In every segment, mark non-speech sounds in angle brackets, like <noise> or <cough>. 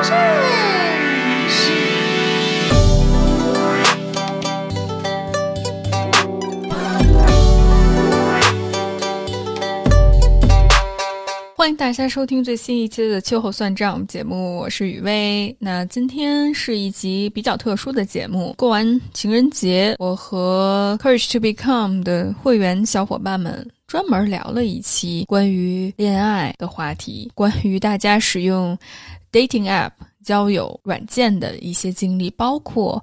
欢迎大家收听最新一期的秋后算账节目，我是雨薇。那今天是一集比较特殊的节目。过完情人节，我和 Courage to Become 的会员小伙伴们专门聊了一期关于恋爱的话题，关于大家使用 dating app 交友软件的一些经历，包括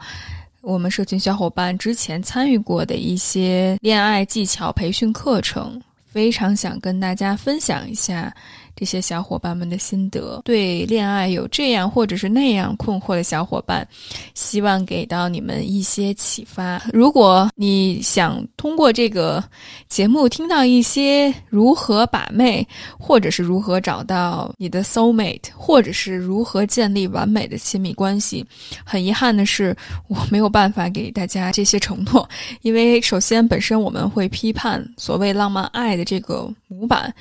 我们社群小伙伴之前参与过的一些恋爱技巧培训课程。非常想跟大家分享一下这些小伙伴们的心得。对恋爱有这样或者是那样困惑的小伙伴，希望给到你们一些启发。如果你想通过这个节目听到一些如何把妹，或者是如何找到你的 soul mate，或者是如何建立完美的亲密关系，很遗憾的是，我没有办法给大家这些承诺，因为首先本身我们会批判所谓浪漫爱的。这个模板。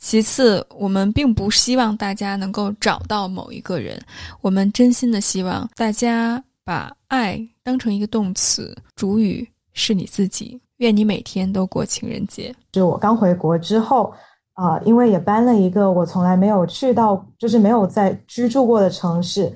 其次，我们并不希望大家能够找到某一个人，我们真心的希望大家把爱当成一个动词，主语是你自己。愿你每天都过情人节。就我刚回国之后，啊，因为也搬了一个我从来没有去到，就是没有在居住过的城市，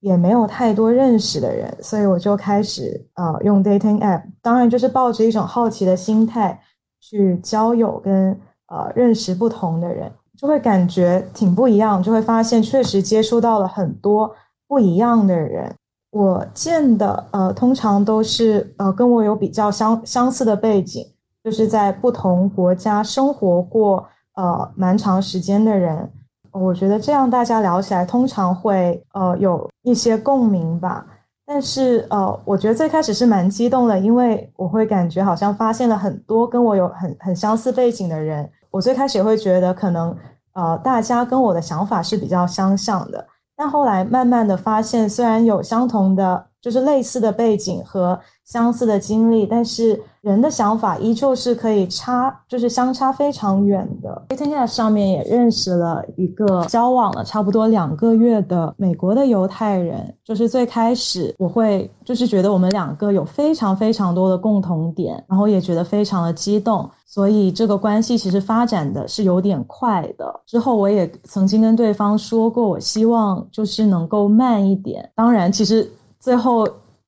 也没有太多认识的人，所以我就开始啊用 dating app，当然就是抱着一种好奇的心态。去交友跟呃认识不同的人，就会感觉挺不一样，就会发现确实接触到了很多不一样的人。我见的呃通常都是呃跟我有比较相相似的背景，就是在不同国家生活过呃蛮长时间的人。我觉得这样大家聊起来通常会呃有一些共鸣吧。但是，呃，我觉得最开始是蛮激动的，因为我会感觉好像发现了很多跟我有很很相似背景的人。我最开始也会觉得可能，呃，大家跟我的想法是比较相像的。但后来慢慢的发现，虽然有相同的，就是类似的背景和相似的经历，但是。人的想法依旧是可以差，就是相差非常远的。dating app 上面也认识了一个交往了差不多两个月的美国的犹太人。就是最开始我会就是觉得我们两个有非常非常多的共同点，然后也觉得非常的激动，所以这个关系其实发展的是有点快的。之后我也曾经跟对方说过，我希望就是能够慢一点。当然，其实最后。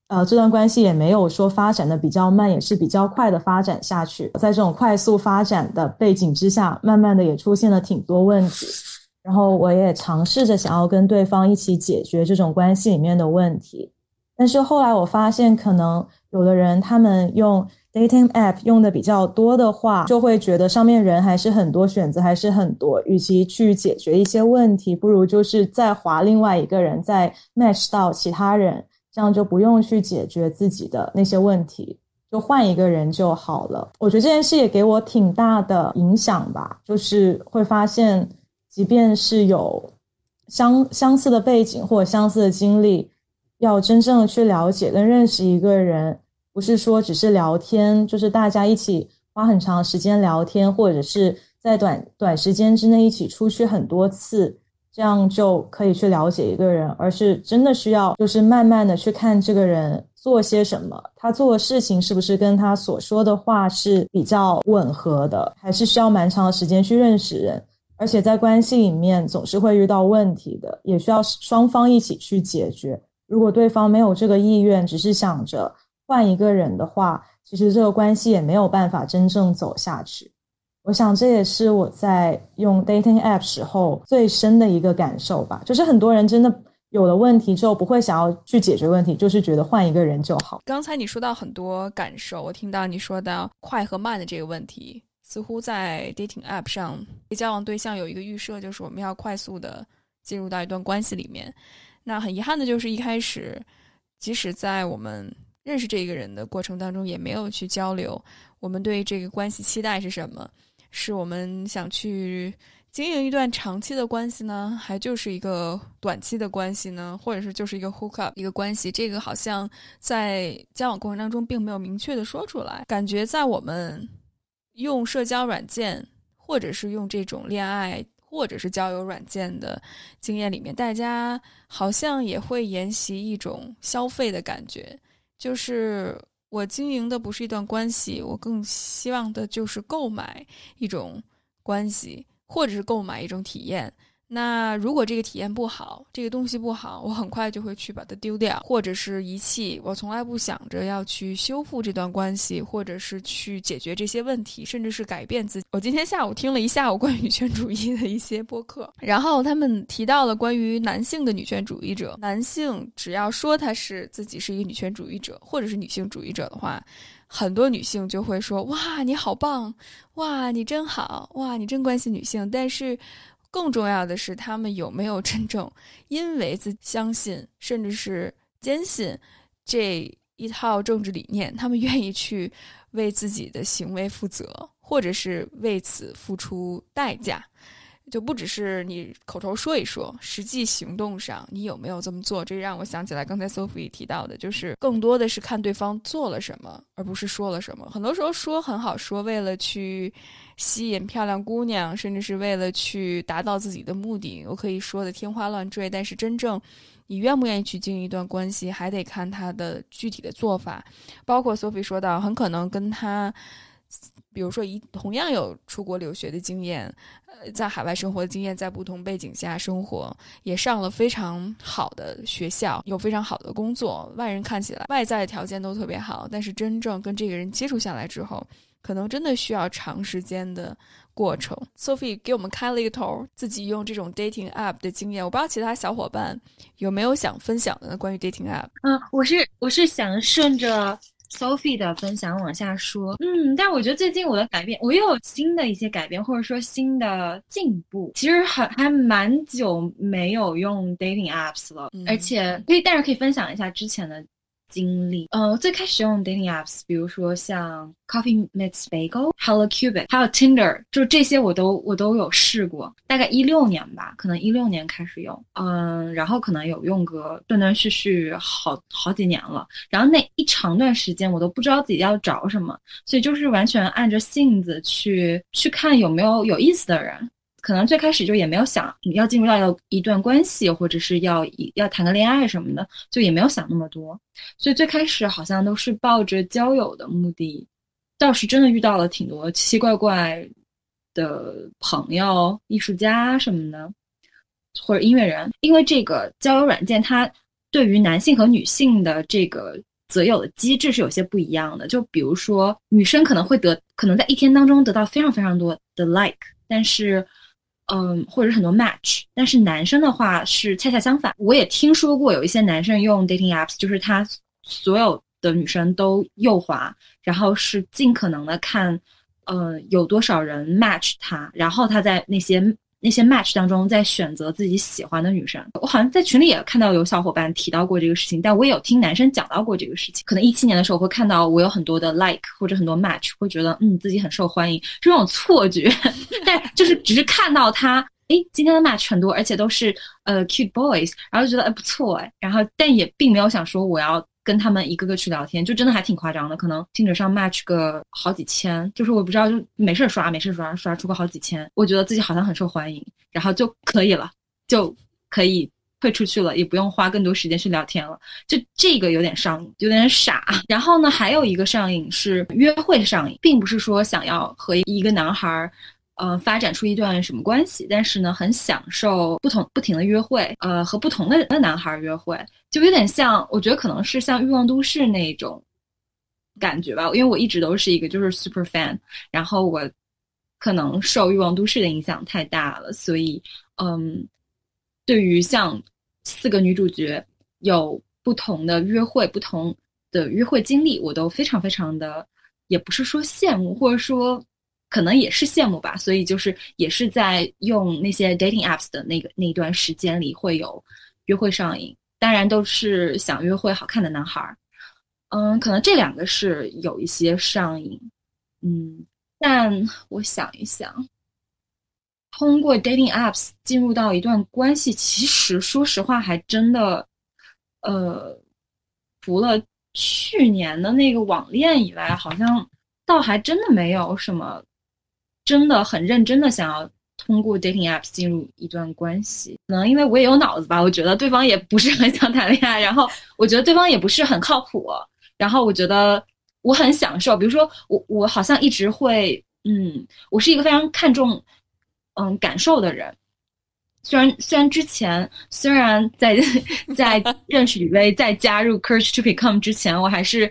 呃，这段关系也没有说发展的比较慢，也是比较快的发展下去。在这种快速发展的背景之下，慢慢的也出现了挺多问题。然后我也尝试着想要跟对方一起解决这种关系里面的问题。但是后来我发现，可能有的人他们用 dating app 用的比较多的话，就会觉得上面人还是很多，选择还是很多。与其去解决一些问题，不如就是再划另外一个人，再 match 到其他人。这样就不用去解决自己的那些问题，就换一个人就好了。我觉得这件事也给我挺大的影响吧，就是会发现，即便是有相相似的背景或者相似的经历，要真正的去了解跟认识一个人，不是说只是聊天，就是大家一起花很长时间聊天，或者是在短短时间之内一起出去很多次。这样就可以去了解一个人，而是真的需要，就是慢慢的去看这个人做些什么，他做的事情是不是跟他所说的话是比较吻合的，还是需要蛮长的时间去认识人，而且在关系里面总是会遇到问题的，也需要双方一起去解决。如果对方没有这个意愿，只是想着换一个人的话，其实这个关系也没有办法真正走下去。我想这也是我在用 dating app 时候最深的一个感受吧，就是很多人真的有了问题之后不会想要去解决问题，就是觉得换一个人就好。刚才你说到很多感受，我听到你说到快和慢的这个问题，似乎在 dating app 上交往对象有一个预设，就是我们要快速的进入到一段关系里面。那很遗憾的就是一开始，即使在我们认识这个人的过程当中，也没有去交流我们对这个关系期待是什么。是我们想去经营一段长期的关系呢，还就是一个短期的关系呢，或者是就是一个 hook up 一个关系？这个好像在交往过程当中并没有明确的说出来。感觉在我们用社交软件，或者是用这种恋爱或者是交友软件的经验里面，大家好像也会沿袭一种消费的感觉，就是我经营的不是一段关系，我更希望的就是购买一种关系，或者是购买一种体验。那如果这个体验不好，这个东西不好，我很快就会去把它丢掉，或者是遗弃。我从来不想着要去修复这段关系，或者是去解决这些问题，甚至是改变自己。我今天下午听了一下午关于女权主义的一些播客，然后他们提到了关于男性的女权主义者。男性只要说他是自己是一个女权主义者，或者是女性主义者的话，很多女性就会说：“哇，你好棒！哇，你真好！哇，你真关心女性。”但是。更重要的是，他们有没有真正因为自相信，甚至是坚信这一套政治理念，他们愿意去为自己的行为负责，或者是为此付出代价。就不只是你口头说一说，实际行动上你有没有这么做？这让我想起来刚才 Sophie 提到的，就是更多的是看对方做了什么，而不是说了什么。很多时候说很好说，为了去吸引漂亮姑娘，甚至是为了去达到自己的目的，我可以说的天花乱坠。但是真正你愿不愿意去经营一段关系，还得看他的具体的做法。包括 Sophie 说到，很可能跟他。比如说，一同样有出国留学的经验，呃，在海外生活的经验，在不同背景下生活，也上了非常好的学校，有非常好的工作，外人看起来外在条件都特别好，但是真正跟这个人接触下来之后，可能真的需要长时间的过程。Sophie 给我们开了一个头，自己用这种 dating app 的经验，我不知道其他小伙伴有没有想分享的呢？关于 dating app，嗯，我是我是想顺着。Sophie 的分享往下说，嗯，但我觉得最近我的改变，我又有新的一些改变，或者说新的进步。其实很还蛮久没有用 dating apps 了，而且可以，但是可以分享一下之前的。经历，呃，最开始用 dating apps，比如说像 Coffee Meets Bagel、Hello Cupid，还有 Tinder，就这些我都我都有试过。大概一六年吧，可能一六年开始用，嗯，然后可能有用个断断续续好好几年了。然后那一长段时间，我都不知道自己要找什么，所以就是完全按着性子去去看有没有有意思的人。可能最开始就也没有想要进入到一段关系，或者是要要谈个恋爱什么的，就也没有想那么多。所以最开始好像都是抱着交友的目的，倒是真的遇到了挺多奇奇怪怪的朋友、艺术家什么的，或者音乐人。因为这个交友软件，它对于男性和女性的这个择友的机制是有些不一样的。就比如说，女生可能会得，可能在一天当中得到非常非常多的 like，但是。嗯，或者是很多 match，但是男生的话是恰恰相反。我也听说过有一些男生用 dating apps，就是他所有的女生都右滑，然后是尽可能的看，嗯，有多少人 match 他，然后他在那些。那些 match 当中，在选择自己喜欢的女生，我好像在群里也看到有小伙伴提到过这个事情，但我也有听男生讲到过这个事情。可能一七年的时候会看到我有很多的 like 或者很多 match，会觉得嗯自己很受欢迎，是这种错觉。<laughs> 但就是只是看到他，哎，今天的 match 很多，而且都是呃 cute boys，然后就觉得哎不错哎，然后但也并没有想说我要。跟他们一个个去聊天，就真的还挺夸张的，可能听着上 match 个好几千，就是我不知道，就没事刷，没事刷，刷出个好几千，我觉得自己好像很受欢迎，然后就可以了，就可以退出去了，也不用花更多时间去聊天了，就这个有点上瘾，有点傻。<laughs> 然后呢，还有一个上瘾是约会上瘾，并不是说想要和一个男孩。呃，发展出一段什么关系？但是呢，很享受不同不停的约会，呃，和不同的的男孩约会，就有点像，我觉得可能是像《欲望都市》那种感觉吧。因为我一直都是一个就是 super fan，然后我可能受《欲望都市》的影响太大了，所以，嗯，对于像四个女主角有不同的约会、不同的约会经历，我都非常非常的，也不是说羡慕，或者说。可能也是羡慕吧，所以就是也是在用那些 dating apps 的那个那段时间里会有约会上瘾，当然都是想约会好看的男孩儿，嗯，可能这两个是有一些上瘾，嗯，但我想一想，通过 dating apps 进入到一段关系，其实说实话还真的，呃，除了去年的那个网恋以外，好像倒还真的没有什么。真的很认真的想要通过 dating apps 进入一段关系。可能因为我也有脑子吧，我觉得对方也不是很想谈恋爱，然后我觉得对方也不是很靠谱，然后我觉得我很享受。比如说，我我好像一直会，嗯，我是一个非常看重嗯感受的人。虽然虽然之前虽然在 <laughs> 在认识雨薇，在加入 Courage to Become 之前，我还是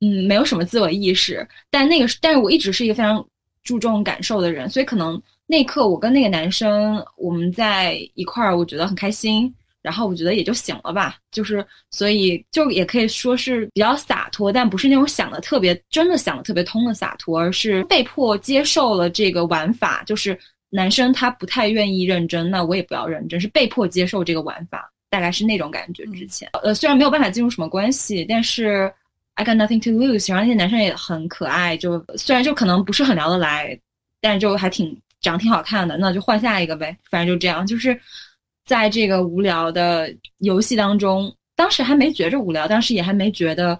嗯没有什么自我意识，但那个但是我一直是一个非常注重感受的人，所以可能那一刻我跟那个男生我们在一块儿，我觉得很开心，然后我觉得也就醒了吧，就是所以就也可以说是比较洒脱，但不是那种想的特别真的想的特别通的洒脱，而是被迫接受了这个玩法，就是。男生他不太愿意认真，那我也不要认真，是被迫接受这个玩法，大概是那种感觉。之前，呃，虽然没有办法进入什么关系，但是 I got nothing to lose。然后那些男生也很可爱，就虽然就可能不是很聊得来，但是就还挺长挺好看的，那就换下一个呗。反正就这样，就是在这个无聊的游戏当中，当时还没觉着无聊，当时也还没觉得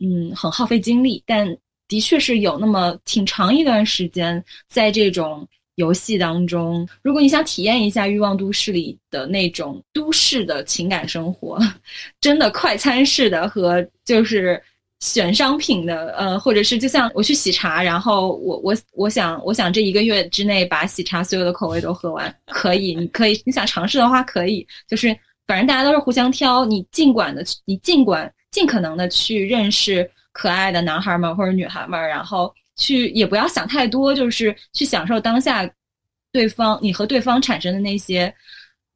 嗯很耗费精力，但的确是有那么挺长一段时间在这种。游戏当中，如果你想体验一下《欲望都市》里的那种都市的情感生活，<laughs> 真的快餐式的和就是选商品的，呃，或者是就像我去喜茶，然后我我我想我想这一个月之内把喜茶所有的口味都喝完，可以，你可以你想尝试的话可以，就是反正大家都是互相挑，你尽管的你尽管尽可能的去认识可爱的男孩们或者女孩们，然后。去也不要想太多，就是去享受当下，对方你和对方产生的那些，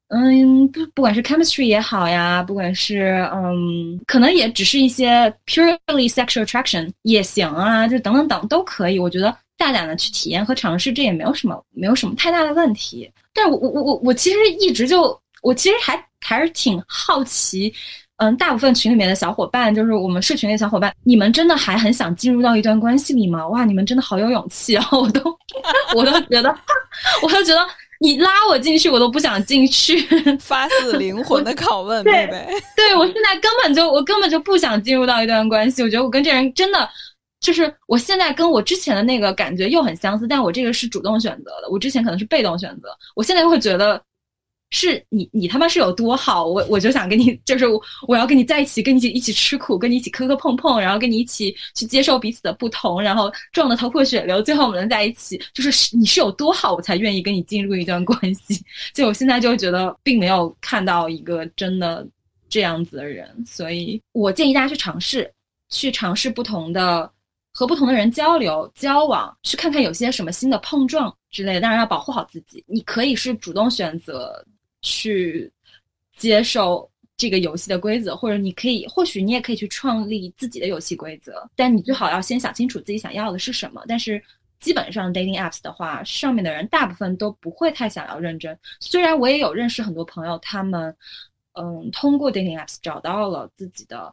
嗯，不不管是 chemistry 也好呀，不管是嗯，可能也只是一些 purely sexual attraction 也行啊，就等等等都可以。我觉得大胆的去体验和尝试，这也没有什么没有什么太大的问题。但我我我我其实一直就我其实还还是挺好奇。嗯，大部分群里面的小伙伴，就是我们社群的小伙伴，你们真的还很想进入到一段关系里吗？哇，你们真的好有勇气啊！我都，<laughs> 我都觉得，<laughs> 我都觉得你拉我进去，我都不想进去。<laughs> 发自灵魂的拷问，贝贝。对我现在根本就，我根本就不想进入到一段关系。我觉得我跟这人真的，就是我现在跟我之前的那个感觉又很相似，但我这个是主动选择的，我之前可能是被动选择，我现在会觉得。是你，你他妈是有多好？我我就想跟你，就是我要跟你在一起，跟你一起吃苦，跟你一起磕磕碰碰，然后跟你一起去接受彼此的不同，然后撞得头破血流，最后我们能在一起，就是你是有多好，我才愿意跟你进入一段关系。<laughs> 就我现在就觉得，并没有看到一个真的这样子的人，所以我建议大家去尝试，去尝试不同的和不同的人交流交往，去看看有些什么新的碰撞之类的。当然要保护好自己，你可以是主动选择。去接受这个游戏的规则，或者你可以，或许你也可以去创立自己的游戏规则，但你最好要先想清楚自己想要的是什么。但是基本上 dating apps 的话，上面的人大部分都不会太想要认真。虽然我也有认识很多朋友，他们嗯通过 dating apps 找到了自己的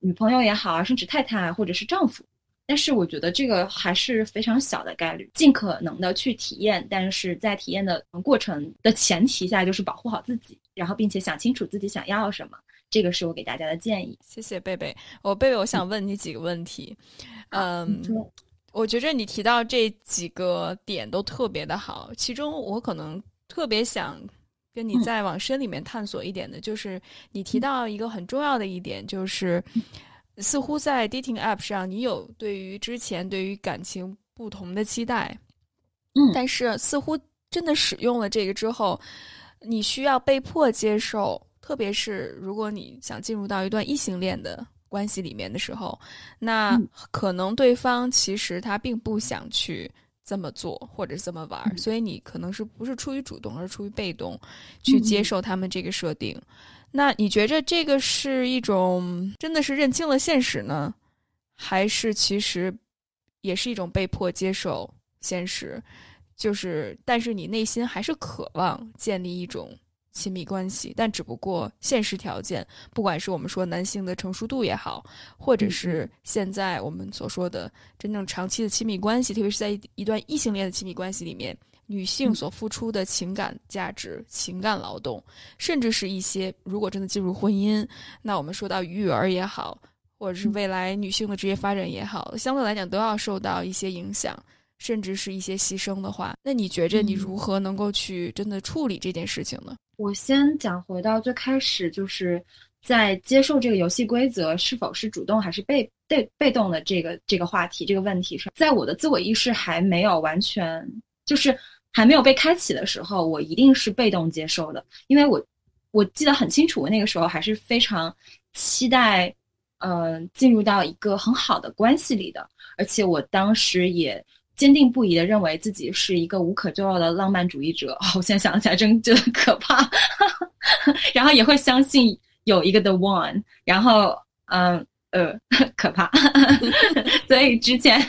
女朋友也好啊，甚至太太或者是丈夫。但是我觉得这个还是非常小的概率，尽可能的去体验，但是在体验的过程的前提下，就是保护好自己，然后并且想清楚自己想要什么，这个是我给大家的建议。谢谢贝贝，我贝贝，我想问你几个问题。嗯，我觉着你提到这几个点都特别的好，其中我可能特别想跟你再往深里面探索一点的，就是你提到一个很重要的一点，就是。似乎在 dating app 上，你有对于之前对于感情不同的期待，嗯，但是似乎真的使用了这个之后，你需要被迫接受，特别是如果你想进入到一段异性恋的关系里面的时候，那可能对方其实他并不想去这么做或者这么玩，所以你可能是不是出于主动，而是出于被动去接受他们这个设定。那你觉着这个是一种真的是认清了现实呢，还是其实也是一种被迫接受现实？就是，但是你内心还是渴望建立一种亲密关系，但只不过现实条件，不管是我们说男性的成熟度也好，或者是现在我们所说的真正长期的亲密关系，特别是在一段异性恋的亲密关系里面。女性所付出的情感价值、情感劳动，甚至是一些如果真的进入婚姻，那我们说到育儿也好，或者是未来女性的职业发展也好，相对来讲都要受到一些影响。甚至是一些牺牲的话，那你觉着你如何能够去真的处理这件事情呢？我先讲回到最开始，就是在接受这个游戏规则是否是主动还是被被被动的这个这个话题这个问题上，在我的自我意识还没有完全就是还没有被开启的时候，我一定是被动接受的，因为我我记得很清楚，我那个时候还是非常期待，呃，进入到一个很好的关系里的，而且我当时也。坚定不移的认为自己是一个无可救药的浪漫主义者，哦 <laughs> 我现在想起来真觉得可怕。<laughs> 然后也会相信有一个 the one，然后嗯呃 <laughs> 可怕。所以之前，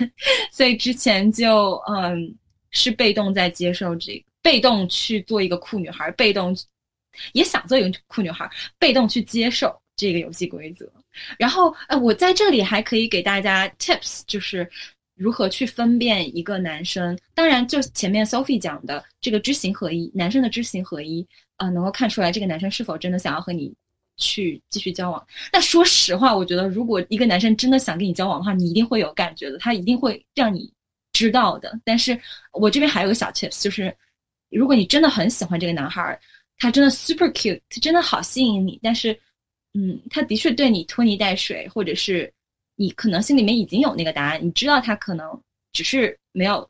所以之前就嗯是被动在接受这个，被动去做一个酷女孩，被动也想做一个酷女孩，被动去接受这个游戏规则。然后呃我在这里还可以给大家 tips，就是。如何去分辨一个男生？当然，就前面 Sophie 讲的这个知行合一，男生的知行合一啊，能够看出来这个男生是否真的想要和你去继续交往。但说实话，我觉得如果一个男生真的想跟你交往的话，你一定会有感觉的，他一定会让你知道的。但是我这边还有个小 tips，就是如果你真的很喜欢这个男孩，他真的 super cute，他真的好吸引你，但是，嗯，他的确对你拖泥带水，或者是。你可能心里面已经有那个答案，你知道他可能只是没有，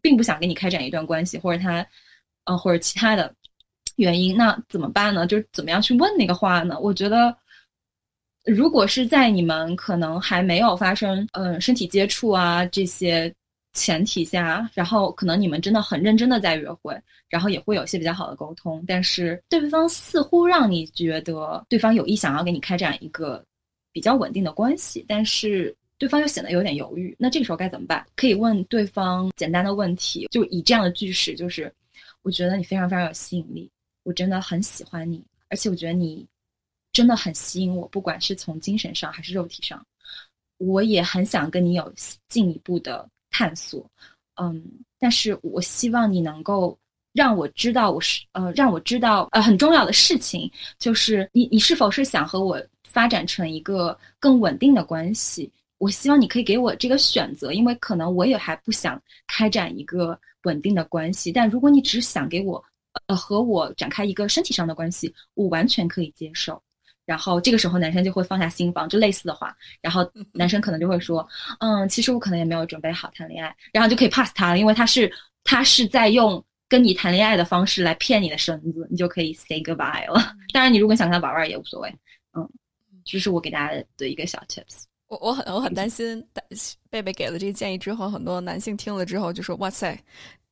并不想跟你开展一段关系，或者他，呃，或者其他的原因，那怎么办呢？就是怎么样去问那个话呢？我觉得，如果是在你们可能还没有发生嗯身体接触啊这些前提下，然后可能你们真的很认真的在约会，然后也会有一些比较好的沟通，但是对方似乎让你觉得对方有意想要跟你开展一个。比较稳定的关系，但是对方又显得有点犹豫，那这个时候该怎么办？可以问对方简单的问题，就以这样的句式，就是我觉得你非常非常有吸引力，我真的很喜欢你，而且我觉得你真的很吸引我，不管是从精神上还是肉体上，我也很想跟你有进一步的探索，嗯，但是我希望你能够让我知道，我是呃，让我知道呃很重要的事情，就是你你是否是想和我。发展成一个更稳定的关系，我希望你可以给我这个选择，因为可能我也还不想开展一个稳定的关系。但如果你只想给我，呃，和我展开一个身体上的关系，我完全可以接受。然后这个时候男生就会放下心防，就类似的话，然后男生可能就会说，嗯，其实我可能也没有准备好谈恋爱，然后就可以 pass 他了，因为他是他是在用跟你谈恋爱的方式来骗你的绳子，你就可以 say goodbye 了。当然，你如果想跟他玩玩也无所谓，嗯。这是我给大家的一个小 tips。我我很我很担心，贝贝给了这个建议之后，很多男性听了之后就说：“哇塞，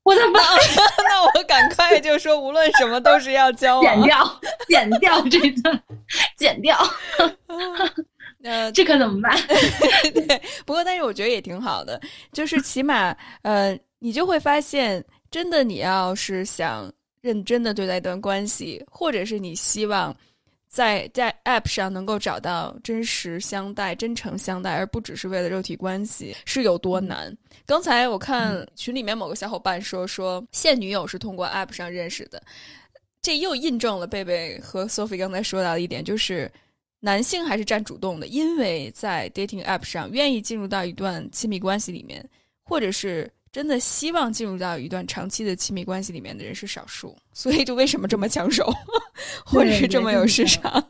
我的妈！” <laughs> 那我赶快就说，无论什么都是要交往，剪掉，剪掉这段，剪掉。呃，这可怎么办？<laughs> 对，不过但是我觉得也挺好的，就是起码呃，你就会发现，真的你要是想认真的对待一段关系，或者是你希望。在在 App 上能够找到真实相待、真诚相待，而不只是为了肉体关系，是有多难？刚才我看群里面某个小伙伴说，说现女友是通过 App 上认识的，这又印证了贝贝和 Sophie 刚才说到的一点，就是男性还是占主动的，因为在 Dating App 上愿意进入到一段亲密关系里面，或者是。真的希望进入到一段长期的亲密关系里面的人是少数，所以就为什么这么抢手，或者是这么有市场？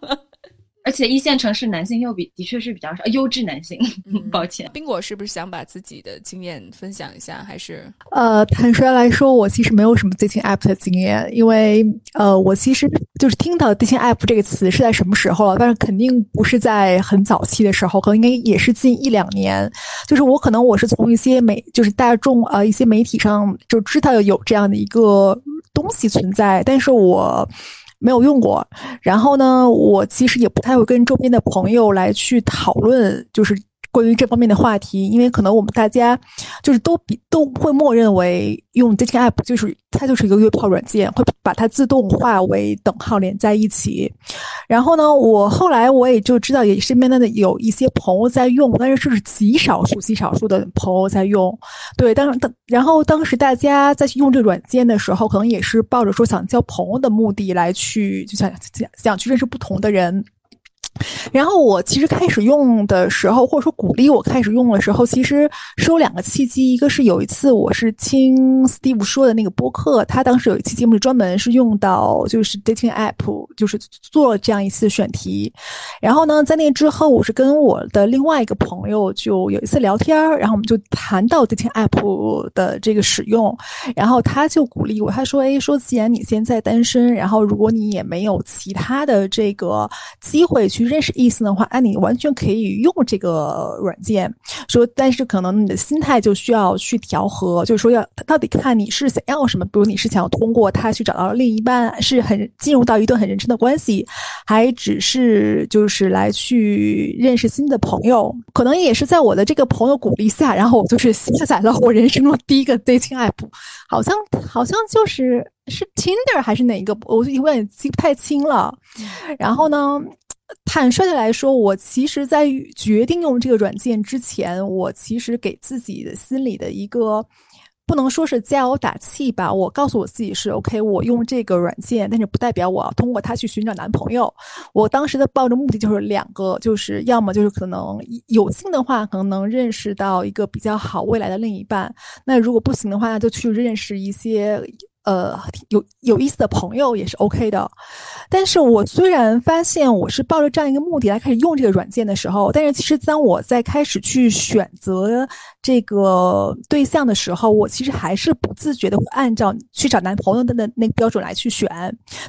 而且一线城市男性又比的确是比较少，优质男性。<laughs> 抱歉，宾果是不是想把自己的经验分享一下？还是呃，坦率来说，我其实没有什么 dating app 的经验，因为呃，我其实就是听到 dating app 这个词是在什么时候了？但是肯定不是在很早期的时候，可能应该也是近一两年。就是我可能我是从一些媒，就是大众呃一些媒体上就知道有这样的一个东西存在，但是我。没有用过，然后呢，我其实也不太会跟周边的朋友来去讨论，就是。关于这方面的话题，因为可能我们大家就是都比都会默认为用 dating app 就是它就是一个约炮软件，会把它自动化为等号连在一起。然后呢，我后来我也就知道，也身边的有一些朋友在用，但是这是极少数极少数的朋友在用。对，当当然后当时大家在用这个软件的时候，可能也是抱着说想交朋友的目的来去，就想想想去认识不同的人。然后我其实开始用的时候，或者说鼓励我开始用的时候，其实是有两个契机。一个是有一次我是听 Steve 说的那个播客，他当时有一期节目是专门是用到就是 dating app，就是做了这样一次选题。然后呢，在那之后，我是跟我的另外一个朋友就有一次聊天儿然后我们就谈到 dating app 的这个使用，然后他就鼓励我，他说：“哎，说既然你现在单身，然后如果你也没有其他的这个机会去。”认识意思的话，那你完全可以用这个软件。说，但是可能你的心态就需要去调和，就是说要到底看你是想要什么。比如你是想要通过它去找到另一半，是很进入到一段很认真的关系，还只是就是来去认识新的朋友。可能也是在我的这个朋友鼓励下，然后我就是下载了我人生中第一个 dating <laughs> app，好像好像就是是 Tinder 还是哪一个，我有点记不太清了。然后呢？坦率的来说，我其实，在决定用这个软件之前，我其实给自己的心里的一个，不能说是加油打气吧。我告诉我自己是 OK，我用这个软件，但是不代表我要通过它去寻找男朋友。我当时的抱着目的就是两个，就是要么就是可能有幸的话，可能能认识到一个比较好未来的另一半。那如果不行的话，那就去认识一些。呃，有有意思的朋友也是 OK 的，但是我虽然发现我是抱着这样一个目的来开始用这个软件的时候，但是其实当我在开始去选择这个对象的时候，我其实还是不自觉的会按照去找男朋友的那那标准来去选。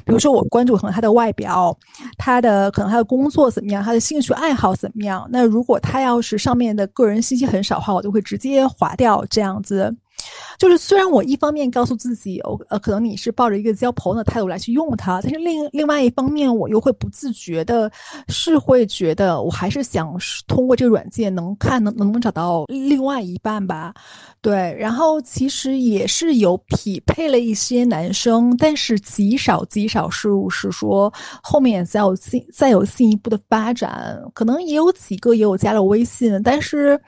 比如说，我关注可能他的外表，他的可能他的工作怎么样，他的兴趣爱好怎么样。那如果他要是上面的个人信息很少的话，我就会直接划掉这样子。就是虽然我一方面告诉自己，哦，呃，可能你是抱着一个交朋友的态度来去用它，但是另另外一方面，我又会不自觉的，是会觉得我还是想通过这个软件能看能能不能找到另外一半吧。对，然后其实也是有匹配了一些男生，但是极少极少数是说后面再有进再有进一步的发展，可能也有几个也有加了微信，但是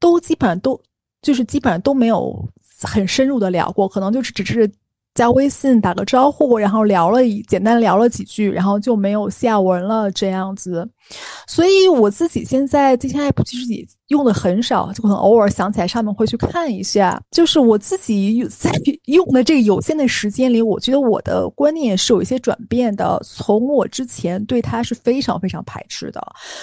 都基本上都。就是基本上都没有很深入的聊过，可能就是只是加微信打个招呼，然后聊了一简单聊了几句，然后就没有下文了这样子。所以我自己现在这些 app 其实也用的很少，就可能偶尔想起来上面会去看一下。就是我自己在用的这个有限的时间里，我觉得我的观念是有一些转变的。从我之前对它是非常非常排斥的，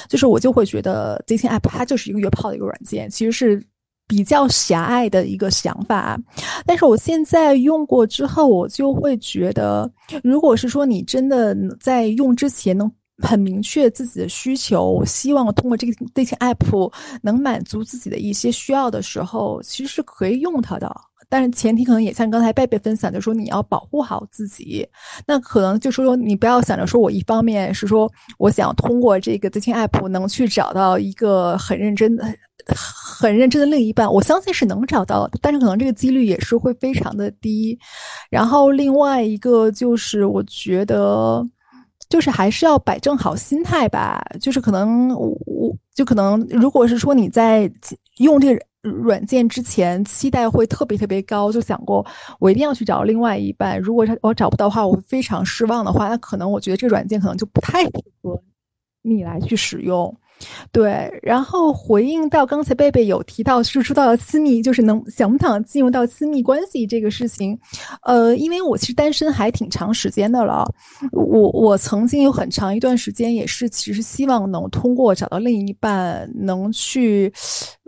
就是我就会觉得这些 app 它就是一个约炮的一个软件，其实是。比较狭隘的一个想法，但是我现在用过之后，我就会觉得，如果是说你真的在用之前能很明确自己的需求，希望通过这个这些 app 能满足自己的一些需要的时候，其实是可以用它的。但是前提可能也像刚才贝贝分享，就说你要保护好自己。那可能就是说你不要想着说我一方面是说我想通过这个 dating app 能去找到一个很认真的。很认真的另一半，我相信是能找到，但是可能这个几率也是会非常的低。然后另外一个就是，我觉得就是还是要摆正好心态吧。就是可能我就可能，如果是说你在用这个软件之前期待会特别特别高，就想过我一定要去找另外一半。如果我找不到的话，我非常失望的话，那可能我觉得这个软件可能就不太适合你来去使用。对，然后回应到刚才贝贝有提到，是说到了亲密，就是能想不想进入到亲密关系这个事情，呃，因为我其实单身还挺长时间的了，我我曾经有很长一段时间也是，其实希望能通过找到另一半，能去。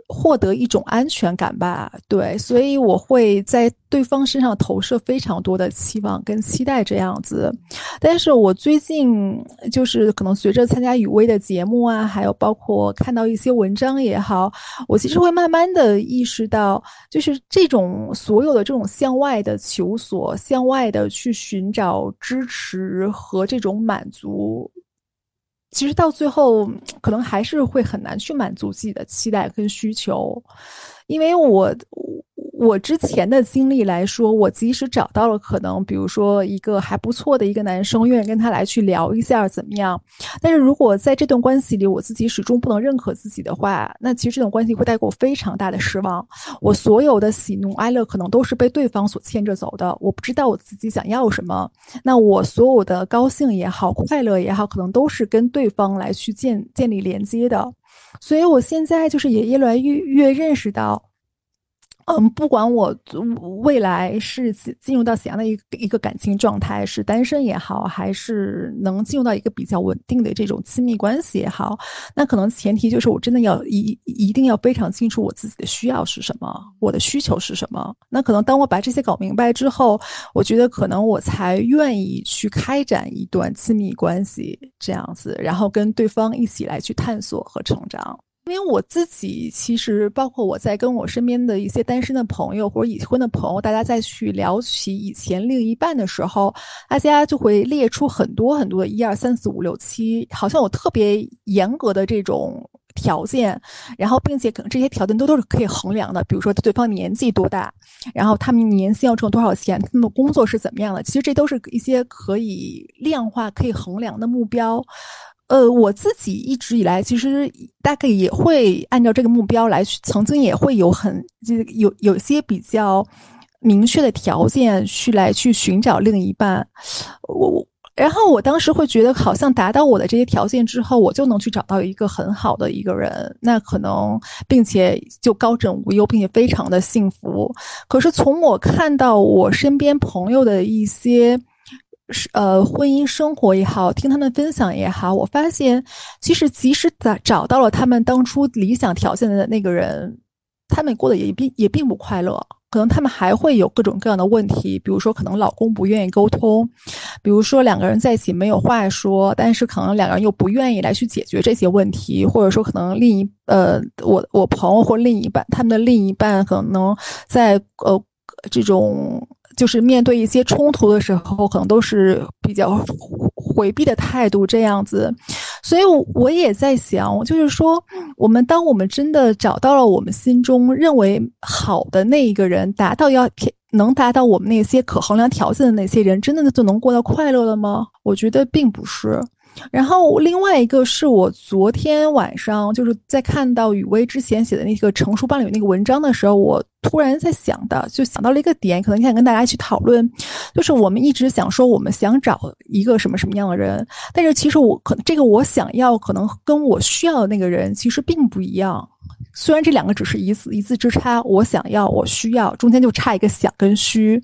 获得一种安全感吧，对，所以我会在对方身上投射非常多的期望跟期待这样子。但是我最近就是可能随着参加雨薇的节目啊，还有包括看到一些文章也好，我其实会慢慢的意识到，就是这种所有的这种向外的求索，向外的去寻找支持和这种满足。其实到最后，可能还是会很难去满足自己的期待跟需求，因为我我之前的经历来说，我即使找到了可能，比如说一个还不错的一个男生，愿意跟他来去聊一下怎么样？但是如果在这段关系里，我自己始终不能认可自己的话，那其实这种关系会带给我非常大的失望。我所有的喜怒哀乐可能都是被对方所牵着走的，我不知道我自己想要什么。那我所有的高兴也好，快乐也好，可能都是跟对方来去建建立连接的。所以我现在就是也越来越越认识到。嗯，不管我未来是进入到怎样的一个一个感情状态，是单身也好，还是能进入到一个比较稳定的这种亲密关系也好，那可能前提就是我真的要一一定要非常清楚我自己的需要是什么，我的需求是什么。那可能当我把这些搞明白之后，我觉得可能我才愿意去开展一段亲密关系这样子，然后跟对方一起来去探索和成长。因为我自己其实，包括我在跟我身边的一些单身的朋友或者已婚的朋友，大家再去聊起以前另一半的时候，大家就会列出很多很多的一二三四五六七，好像有特别严格的这种条件，然后并且可能这些条件都都是可以衡量的，比如说对方年纪多大，然后他们年薪要挣多少钱，他们的工作是怎么样的，其实这都是一些可以量化、可以衡量的目标。呃，我自己一直以来其实大概也会按照这个目标来，曾经也会有很就有有些比较明确的条件去来去寻找另一半。我然后我当时会觉得，好像达到我的这些条件之后，我就能去找到一个很好的一个人，那可能并且就高枕无忧，并且非常的幸福。可是从我看到我身边朋友的一些。是呃，婚姻生活也好，听他们分享也好，我发现，其实即使找找到了他们当初理想条件的那个人，他们过得也并也并不快乐。可能他们还会有各种各样的问题，比如说可能老公不愿意沟通，比如说两个人在一起没有话说，但是可能两个人又不愿意来去解决这些问题，或者说可能另一呃，我我朋友或另一半，他们的另一半可能在呃这种。就是面对一些冲突的时候，可能都是比较回避的态度这样子，所以我也在想，就是说，我们当我们真的找到了我们心中认为好的那一个人，达到要能达到我们那些可衡量条件的那些人，真的就能过到快乐了吗？我觉得并不是。然后另外一个是我昨天晚上就是在看到雨薇之前写的那个成熟伴侣那个文章的时候，我突然在想的，就想到了一个点，可能想跟大家去讨论，就是我们一直想说我们想找一个什么什么样的人，但是其实我可这个我想要可能跟我需要的那个人其实并不一样。虽然这两个只是一字一字之差，我想要，我需要，中间就差一个想跟需，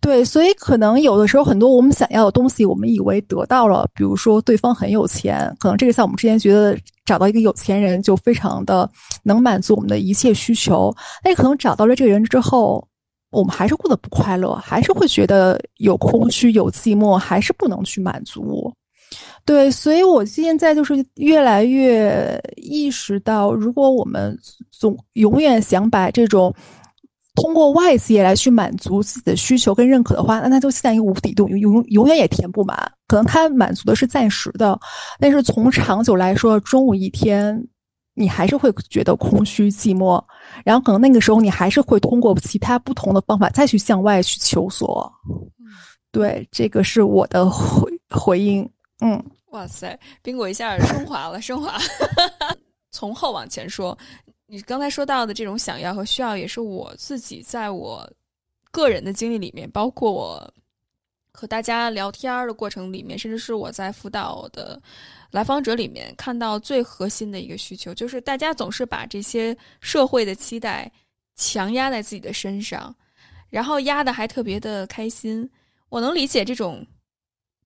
对，所以可能有的时候很多我们想要的东西，我们以为得到了，比如说对方很有钱，可能这个像我们之前觉得找到一个有钱人就非常的能满足我们的一切需求，那可能找到了这个人之后，我们还是过得不快乐，还是会觉得有空虚、有寂寞，还是不能去满足。对，所以我现在就是越来越意识到，如果我们总永远想把这种通过外界来去满足自己的需求跟认可的话，那它就像一个无底洞，永永永远也填不满。可能它满足的是暂时的，但是从长久来说，终有一天你还是会觉得空虚寂寞，然后可能那个时候你还是会通过其他不同的方法再去向外去求索。对，这个是我的回回应。嗯。哇塞，宾果一下升华了，升华。<laughs> 从后往前说，你刚才说到的这种想要和需要，也是我自己在我个人的经历里面，包括我和大家聊天的过程里面，甚至是我在辅导的来访者里面看到最核心的一个需求，就是大家总是把这些社会的期待强压在自己的身上，然后压的还特别的开心。我能理解这种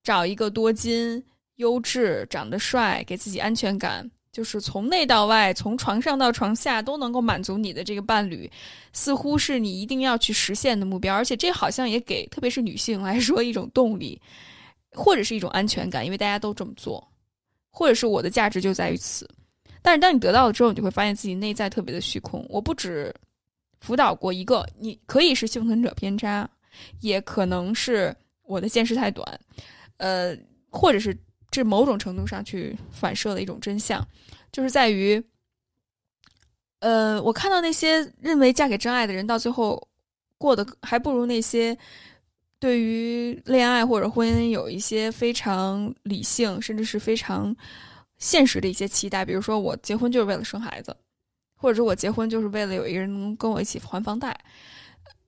找一个多金。优质、长得帅，给自己安全感，就是从内到外，从床上到床下都能够满足你的这个伴侣，似乎是你一定要去实现的目标。而且这好像也给特别是女性来说一种动力，或者是一种安全感，因为大家都这么做，或者是我的价值就在于此。但是当你得到了之后，你就会发现自己内在特别的虚空。我不止辅导过一个，你可以是幸存者偏差，也可能是我的见识太短，呃，或者是。这某种程度上去反射的一种真相，就是在于，呃，我看到那些认为嫁给真爱的人，到最后过得还不如那些对于恋爱或者婚姻有一些非常理性，甚至是非常现实的一些期待。比如说，我结婚就是为了生孩子，或者说我结婚就是为了有一个人能跟我一起还房贷，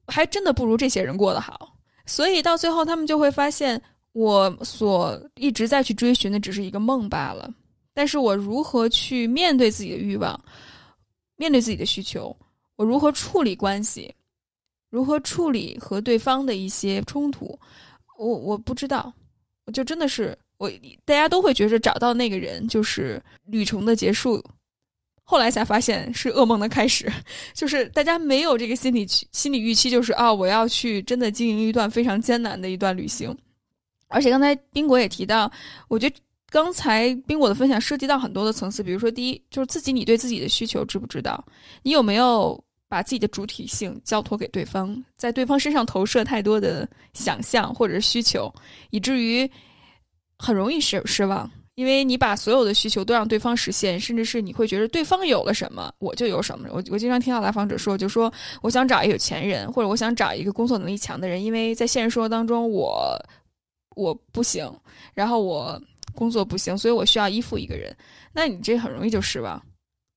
还真的不如这些人过得好。所以到最后，他们就会发现，我所一直在去追寻的只是一个梦罢了。但是我如何去面对自己的欲望，面对自己的需求？我如何处理关系？如何处理和对方的一些冲突？我我不知道，我就真的是我，大家都会觉着找到那个人就是旅程的结束，后来才发现是噩梦的开始。<laughs> 就是大家没有这个心理心理预期，就是啊，我要去真的经营一段非常艰难的一段旅行。而且刚才宾果也提到，我觉得。刚才宾果的分享涉及到很多的层次，比如说，第一就是自己，你对自己的需求知不知道？你有没有把自己的主体性交托给对方，在对方身上投射太多的想象或者是需求，以至于很容易失失望，因为你把所有的需求都让对方实现，甚至是你会觉得对方有了什么，我就有什么。我我经常听到来访者说，就说我想找一个有钱人，或者我想找一个工作能力强的人，因为在现实生活当中我我不行，然后我。工作不行，所以我需要依附一个人。那你这很容易就失望，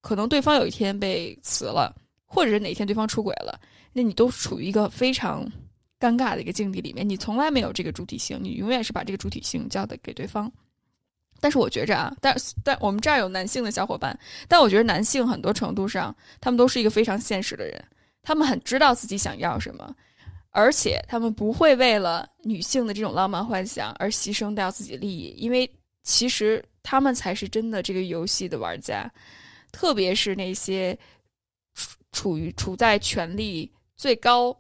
可能对方有一天被辞了，或者是哪天对方出轨了，那你都处于一个非常尴尬的一个境地里面。你从来没有这个主体性，你永远是把这个主体性交的给对方。但是我觉着啊，但但我们这儿有男性的小伙伴，但我觉得男性很多程度上，他们都是一个非常现实的人，他们很知道自己想要什么。而且他们不会为了女性的这种浪漫幻想而牺牲掉自己的利益，因为。其实他们才是真的这个游戏的玩家，特别是那些处处于处在权力最高，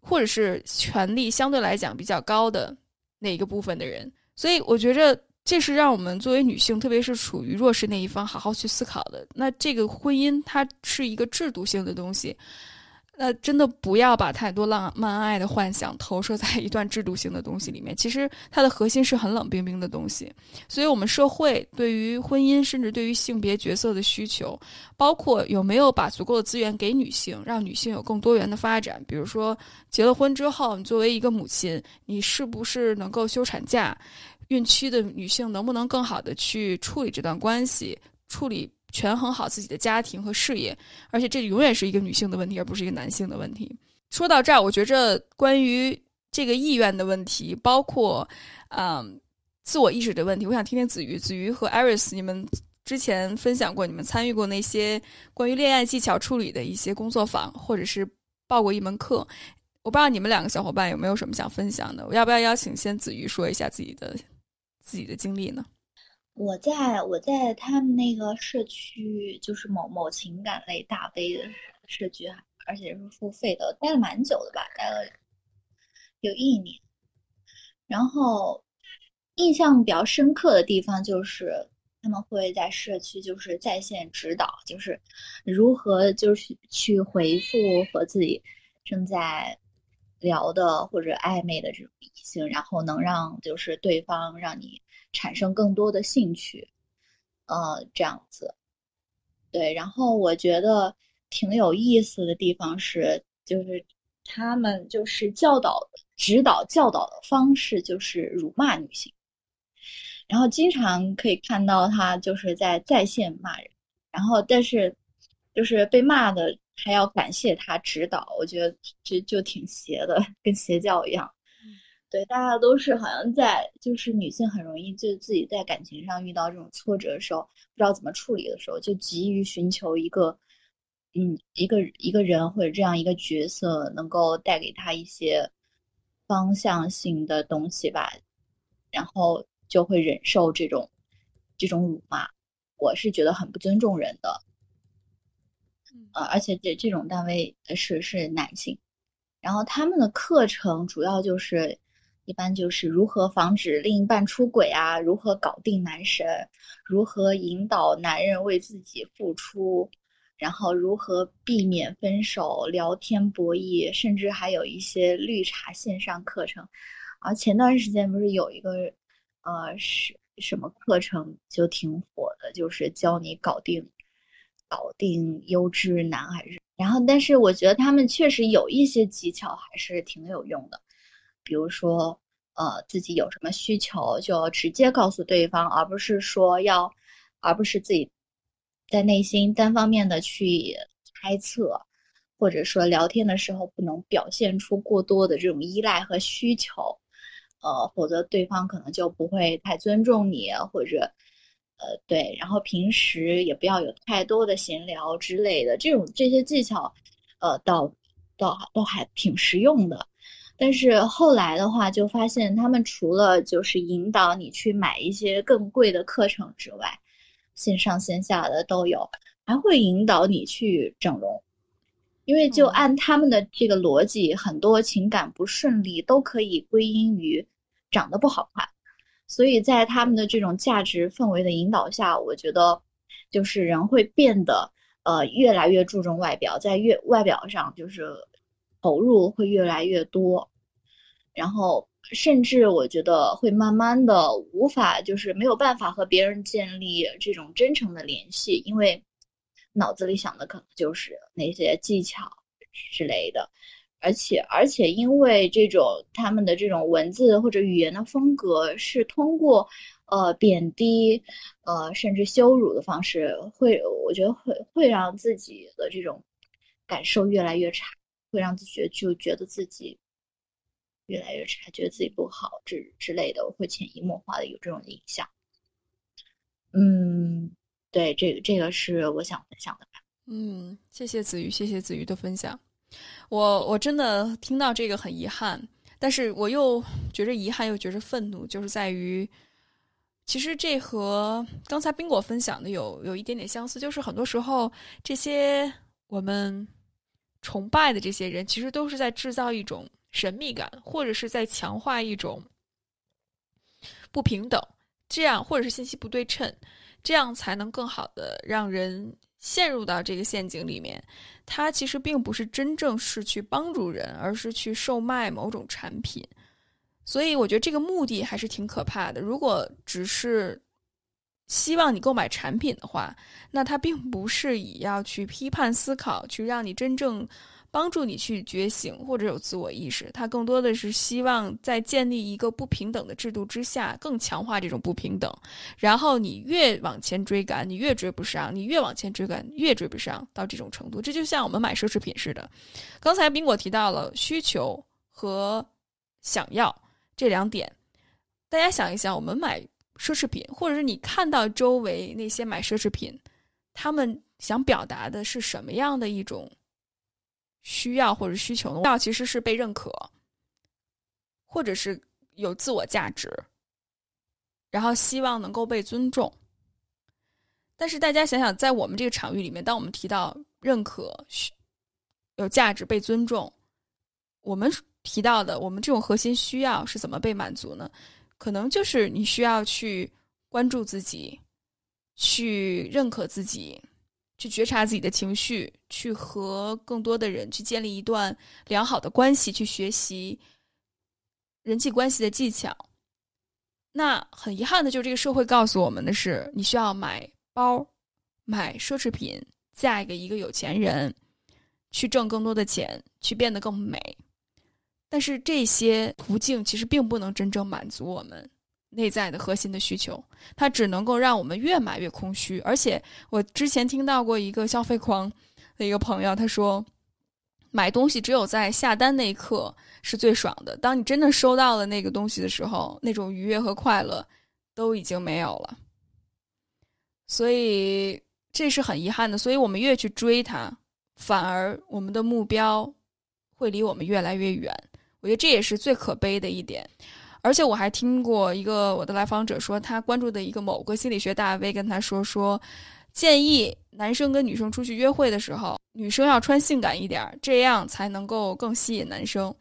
或者是权力相对来讲比较高的那一个部分的人。所以，我觉着这是让我们作为女性，特别是处于弱势那一方，好好去思考的。那这个婚姻，它是一个制度性的东西。那真的不要把太多浪漫爱的幻想投射在一段制度性的东西里面。其实它的核心是很冷冰冰的东西。所以，我们社会对于婚姻，甚至对于性别角色的需求，包括有没有把足够的资源给女性，让女性有更多元的发展。比如说，结了婚之后，你作为一个母亲，你是不是能够休产假？孕期的女性能不能更好的去处理这段关系？处理？权衡好自己的家庭和事业，而且这永远是一个女性的问题，而不是一个男性的问题。说到这儿，我觉着关于这个意愿的问题，包括嗯自我意识的问题，我想听听子瑜、子瑜和艾瑞斯，你们之前分享过，你们参与过那些关于恋爱技巧处理的一些工作坊，或者是报过一门课。我不知道你们两个小伙伴有没有什么想分享的？我要不要邀请先子瑜说一下自己的自己的经历呢？我在我在他们那个社区，就是某某情感类大 V 的社区，而且是付费的，待了蛮久的吧，待了有一年。然后印象比较深刻的地方就是他们会在社区就是在线指导，就是如何就是去回复和自己正在聊的或者暧昧的这种异性，然后能让就是对方让你。产生更多的兴趣，呃，这样子，对。然后我觉得挺有意思的地方是，就是他们就是教导、指导、教导的方式就是辱骂女性，然后经常可以看到他就是在在线骂人，然后但是就是被骂的还要感谢他指导，我觉得这就挺邪的，跟邪教一样。对，大家都是好像在，就是女性很容易就自己在感情上遇到这种挫折的时候，不知道怎么处理的时候，就急于寻求一个，嗯，一个一个人或者这样一个角色，能够带给她一些方向性的东西吧，然后就会忍受这种这种辱骂。我是觉得很不尊重人的，呃，而且这这种单位是是男性，然后他们的课程主要就是。一般就是如何防止另一半出轨啊，如何搞定男神，如何引导男人为自己付出，然后如何避免分手、聊天博弈，甚至还有一些绿茶线上课程。啊，前段时间不是有一个，呃，是什么课程就挺火的，就是教你搞定，搞定优质男还是然后，但是我觉得他们确实有一些技巧还是挺有用的，比如说，呃，自己有什么需求就直接告诉对方，而不是说要，而不是自己在内心单方面的去猜测，或者说聊天的时候不能表现出过多的这种依赖和需求，呃，否则对方可能就不会太尊重你，或者。呃，对，然后平时也不要有太多的闲聊之类的，这种这些技巧，呃，倒倒都还挺实用的。但是后来的话，就发现他们除了就是引导你去买一些更贵的课程之外，线上线下的都有，还会引导你去整容，因为就按他们的这个逻辑，很多情感不顺利都可以归因于长得不好看。所以在他们的这种价值氛围的引导下，我觉得，就是人会变得呃越来越注重外表，在越外表上就是投入会越来越多，然后甚至我觉得会慢慢的无法就是没有办法和别人建立这种真诚的联系，因为脑子里想的可能就是那些技巧之类的。而且，而且，因为这种他们的这种文字或者语言的风格是通过，呃，贬低，呃，甚至羞辱的方式，会，我觉得会会让自己的这种感受越来越差，会让自己就觉得自己越来越差，觉得自己不好之之类的，会潜移默化的有这种影响。嗯，对，这个这个是我想分享的吧。嗯，谢谢子瑜，谢谢子瑜的分享。我我真的听到这个很遗憾，但是我又觉着遗憾，又觉着愤怒，就是在于，其实这和刚才冰果分享的有有一点点相似，就是很多时候这些我们崇拜的这些人，其实都是在制造一种神秘感，或者是在强化一种不平等，这样或者是信息不对称，这样才能更好的让人。陷入到这个陷阱里面，他其实并不是真正是去帮助人，而是去售卖某种产品。所以我觉得这个目的还是挺可怕的。如果只是希望你购买产品的话，那他并不是以要去批判思考，去让你真正。帮助你去觉醒或者有自我意识，他更多的是希望在建立一个不平等的制度之下，更强化这种不平等。然后你越往前追赶，你越追不上；你越往前追赶，越追不上，到这种程度。这就像我们买奢侈品似的。刚才宾果提到了需求和想要这两点，大家想一想，我们买奢侈品，或者是你看到周围那些买奢侈品，他们想表达的是什么样的一种？需要或者需求呢？要其实是被认可，或者是有自我价值，然后希望能够被尊重。但是大家想想，在我们这个场域里面，当我们提到认可、有价值、被尊重，我们提到的我们这种核心需要是怎么被满足呢？可能就是你需要去关注自己，去认可自己。去觉察自己的情绪，去和更多的人去建立一段良好的关系，去学习人际关系的技巧。那很遗憾的就是，这个社会告诉我们的是，你需要买包、买奢侈品，嫁给一个有钱人，去挣更多的钱，去变得更美。但是这些途径其实并不能真正满足我们。内在的核心的需求，它只能够让我们越买越空虚。而且，我之前听到过一个消费狂的一个朋友，他说，买东西只有在下单那一刻是最爽的，当你真的收到了那个东西的时候，那种愉悦和快乐都已经没有了。所以这是很遗憾的。所以我们越去追它，反而我们的目标会离我们越来越远。我觉得这也是最可悲的一点。而且我还听过一个我的来访者说，他关注的一个某个心理学大 V 跟他说说，建议男生跟女生出去约会的时候，女生要穿性感一点，这样才能够更吸引男生。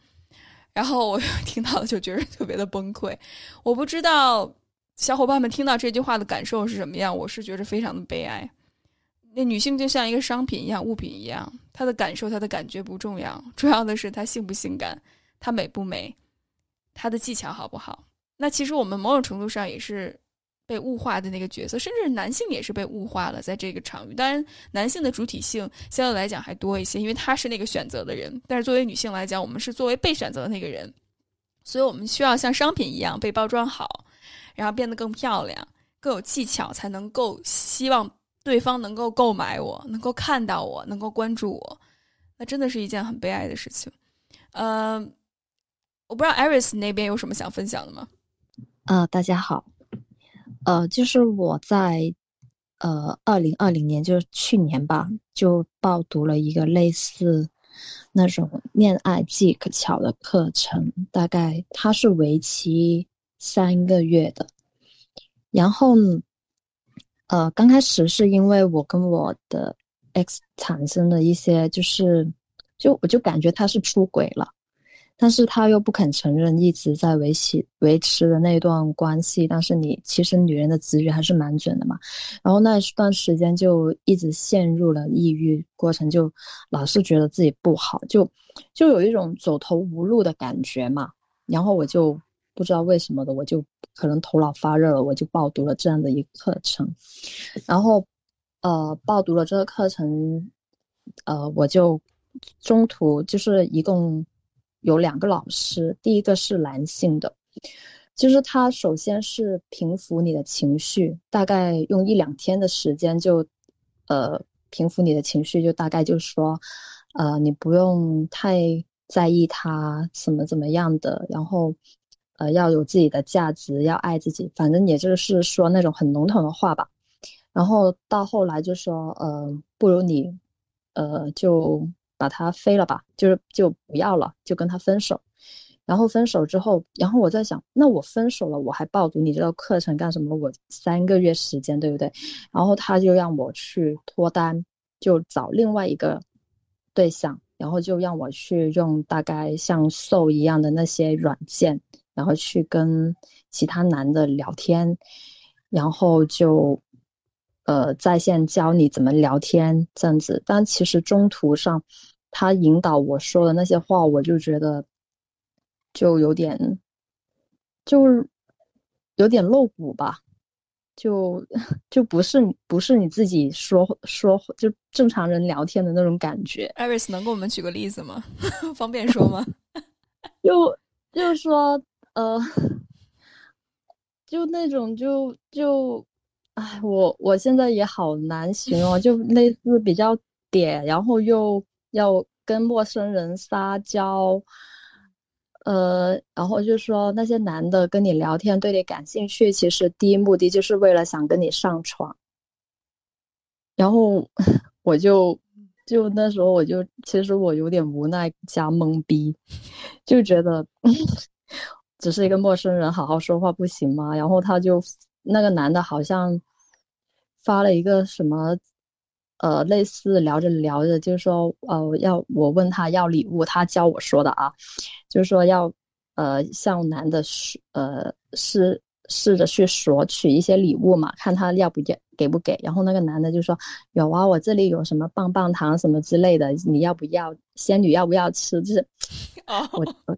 然后我听到就觉得特别的崩溃。我不知道小伙伴们听到这句话的感受是什么样，我是觉得非常的悲哀。那女性就像一个商品一样，物品一样，她的感受、她的感觉不重要，重要的是她性不性感，她美不美。他的技巧好不好？那其实我们某种程度上也是被物化的那个角色，甚至男性也是被物化了，在这个场域。当然，男性的主体性相对来讲还多一些，因为他是那个选择的人。但是作为女性来讲，我们是作为被选择的那个人，所以我们需要像商品一样被包装好，然后变得更漂亮、更有技巧，才能够希望对方能够购买我，能够看到我，能够关注我。那真的是一件很悲哀的事情。呃，我不知道 Aris 那边有什么想分享的吗？啊，大家好。呃，就是我在呃二零二零年，就是去年吧，就报读了一个类似那种恋爱技巧的课程，大概它是为期三个月的。然后，呃，刚开始是因为我跟我的 X 产生了一些，就是就我就感觉他是出轨了。但是他又不肯承认，一直在维系维持的那段关系。但是你其实女人的直觉还是蛮准的嘛。然后那段时间就一直陷入了抑郁过程，就老是觉得自己不好，就就有一种走投无路的感觉嘛。然后我就不知道为什么的，我就可能头脑发热了，我就报读了这样的一个课程。然后，呃，报读了这个课程，呃，我就中途就是一共。有两个老师，第一个是男性的，就是他首先是平复你的情绪，大概用一两天的时间就，呃，平复你的情绪，就大概就是说，呃，你不用太在意他怎么怎么样的，然后，呃，要有自己的价值，要爱自己，反正也就是说那种很笼统的话吧。然后到后来就说，呃，不如你，呃，就。把他飞了吧，就是就不要了，就跟他分手。然后分手之后，然后我在想，那我分手了，我还报读你这个课程干什么？我三个月时间，对不对？然后他就让我去脱单，就找另外一个对象，然后就让我去用大概像 So 一样的那些软件，然后去跟其他男的聊天，然后就。呃，在线教你怎么聊天这样子，但其实中途上，他引导我说的那些话，我就觉得就有点，就有点露骨吧，就就不是不是你自己说说就正常人聊天的那种感觉。艾瑞斯能给我们举个例子吗？<laughs> 方便说吗？<laughs> 就就是说，呃，<laughs> 就那种就就。哎，我我现在也好难形容，就 <laughs> 类似比较嗲，然后又要跟陌生人撒娇，呃，然后就说那些男的跟你聊天，对你感兴趣，其实第一目的就是为了想跟你上床。然后 <laughs> 我就就那时候我就其实我有点无奈加懵逼，就觉得 <laughs> 只是一个陌生人，好好说话不行吗？然后他就。那个男的好像发了一个什么，呃，类似聊着聊着，就是说，呃，要我问他要礼物，他教我说的啊，就是说要，呃，向男的试，呃，试试着去索取一些礼物嘛，看他要不要给不给。然后那个男的就说有啊，我这里有什么棒棒糖什么之类的，你要不要？仙女要不要吃？就是，我我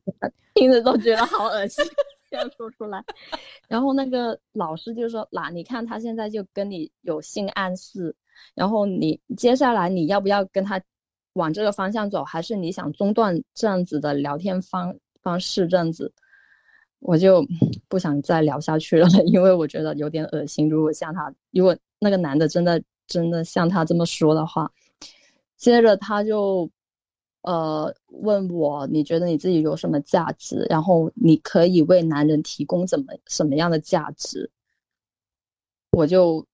听着都觉得好恶心。<laughs> 说出来，<laughs> 然后那个老师就说：“那你看他现在就跟你有性暗示，然后你接下来你要不要跟他往这个方向走，还是你想中断这样子的聊天方方式？这样子，我就不想再聊下去了，<laughs> 因为我觉得有点恶心。如果像他，如果那个男的真的真的像他这么说的话，接着他就。”呃，问我你觉得你自己有什么价值？然后你可以为男人提供怎么什么样的价值？我就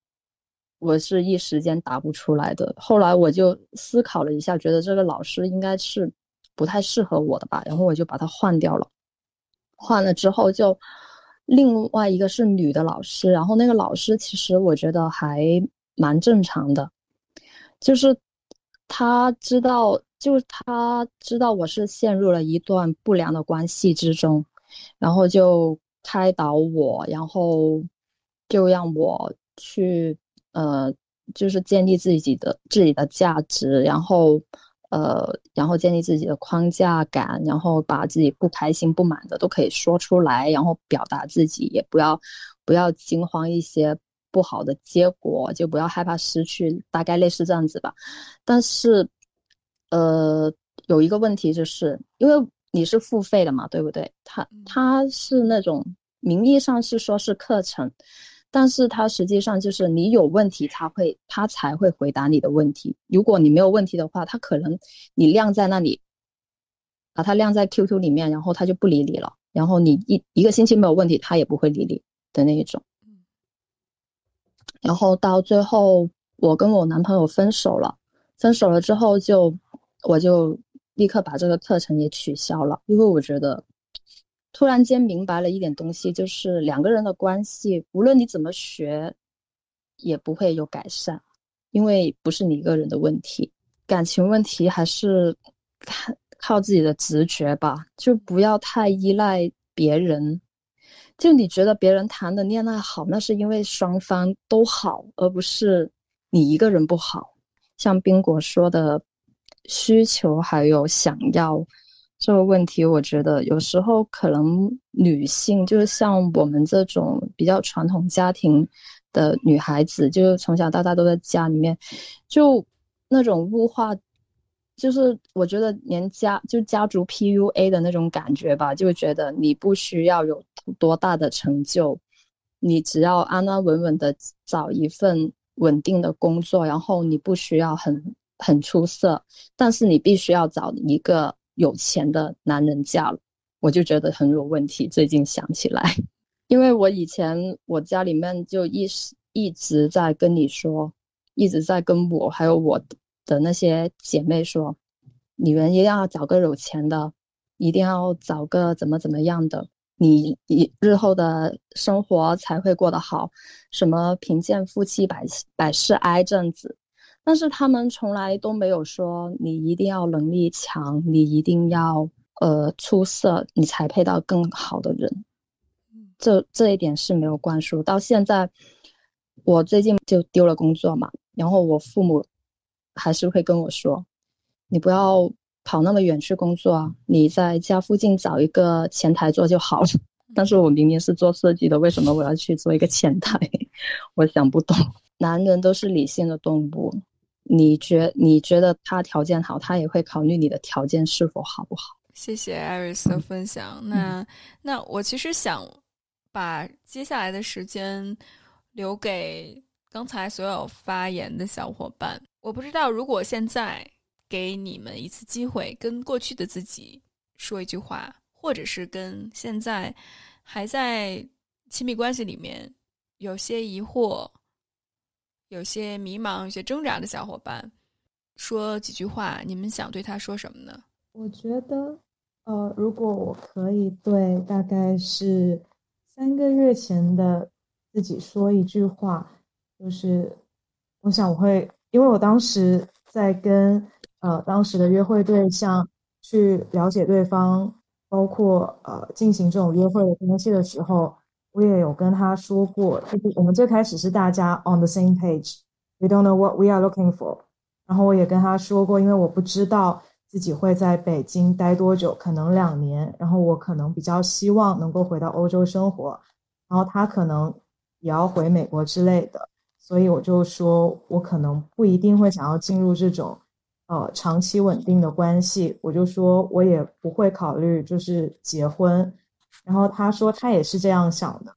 我是一时间答不出来的。后来我就思考了一下，觉得这个老师应该是不太适合我的吧，然后我就把他换掉了。换了之后，就另外一个是女的老师，然后那个老师其实我觉得还蛮正常的，就是他知道。就是他知道我是陷入了一段不良的关系之中，然后就开导我，然后就让我去呃，就是建立自己的自己的价值，然后呃，然后建立自己的框架感，然后把自己不开心、不满的都可以说出来，然后表达自己，也不要不要惊慌一些不好的结果，就不要害怕失去，大概类似这样子吧。但是，呃，有一个问题就是，因为你是付费的嘛，对不对？他他是那种名义上是说是课程。但是他实际上就是你有问题，他会他才会回答你的问题。如果你没有问题的话，他可能你晾在那里，把它晾在 QQ 里面，然后他就不理你了。然后你一一个星期没有问题，他也不会理你的那一种。然后到最后，我跟我男朋友分手了。分手了之后，就我就立刻把这个课程也取消了，因为我觉得。突然间明白了一点东西，就是两个人的关系，无论你怎么学，也不会有改善，因为不是你一个人的问题，感情问题还是看靠自己的直觉吧，就不要太依赖别人。就你觉得别人谈的恋爱好，那是因为双方都好，而不是你一个人不好。像宾果说的，需求还有想要。这个问题，我觉得有时候可能女性，就是像我们这种比较传统家庭的女孩子，就是从小到大都在家里面，就那种物化，就是我觉得连家就家族 PUA 的那种感觉吧，就觉得你不需要有多大的成就，你只要安安稳稳的找一份稳定的工作，然后你不需要很很出色，但是你必须要找一个。有钱的男人嫁了，我就觉得很有问题。最近想起来，<laughs> 因为我以前我家里面就一直一直在跟你说，一直在跟我还有我的那些姐妹说，女人一定要找个有钱的，一定要找个怎么怎么样的，你你日后的生活才会过得好。什么贫贱夫妻百百事哀这样子。但是他们从来都没有说你一定要能力强，你一定要呃出色，你才配到更好的人。这这一点是没有灌输。到现在，我最近就丢了工作嘛，然后我父母还是会跟我说，你不要跑那么远去工作啊，你在家附近找一个前台做就好了。<laughs> 但是我明明是做设计的，为什么我要去做一个前台？<laughs> 我想不懂。男人都是理性的动物。你觉你觉得他条件好，他也会考虑你的条件是否好不好？谢谢艾瑞斯的分享。那那我其实想把接下来的时间留给刚才所有发言的小伙伴。我不知道，如果现在给你们一次机会，跟过去的自己说一句话，或者是跟现在还在亲密关系里面有些疑惑。有些迷茫、有些挣扎的小伙伴，说几句话，你们想对他说什么呢？我觉得，呃，如果我可以对大概是三个月前的自己说一句话，就是，我想我会，因为我当时在跟呃当时的约会对象去了解对方，包括呃进行这种约会的关系的时候。我也有跟他说过，就是我们最开始是大家 on the same page，we don't know what we are looking for。然后我也跟他说过，因为我不知道自己会在北京待多久，可能两年。然后我可能比较希望能够回到欧洲生活，然后他可能也要回美国之类的。所以我就说我可能不一定会想要进入这种呃长期稳定的关系。我就说我也不会考虑就是结婚。然后他说他也是这样想的，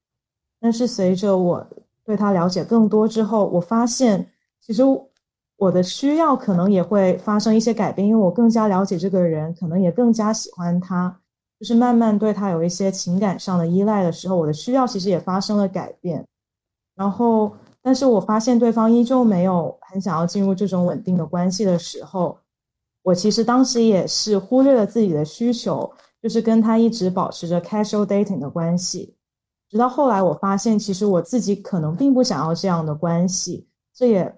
但是随着我对他了解更多之后，我发现其实我的需要可能也会发生一些改变，因为我更加了解这个人，可能也更加喜欢他，就是慢慢对他有一些情感上的依赖的时候，我的需要其实也发生了改变。然后，但是我发现对方依旧没有很想要进入这种稳定的关系的时候，我其实当时也是忽略了自己的需求。就是跟他一直保持着 casual dating 的关系，直到后来我发现，其实我自己可能并不想要这样的关系。这也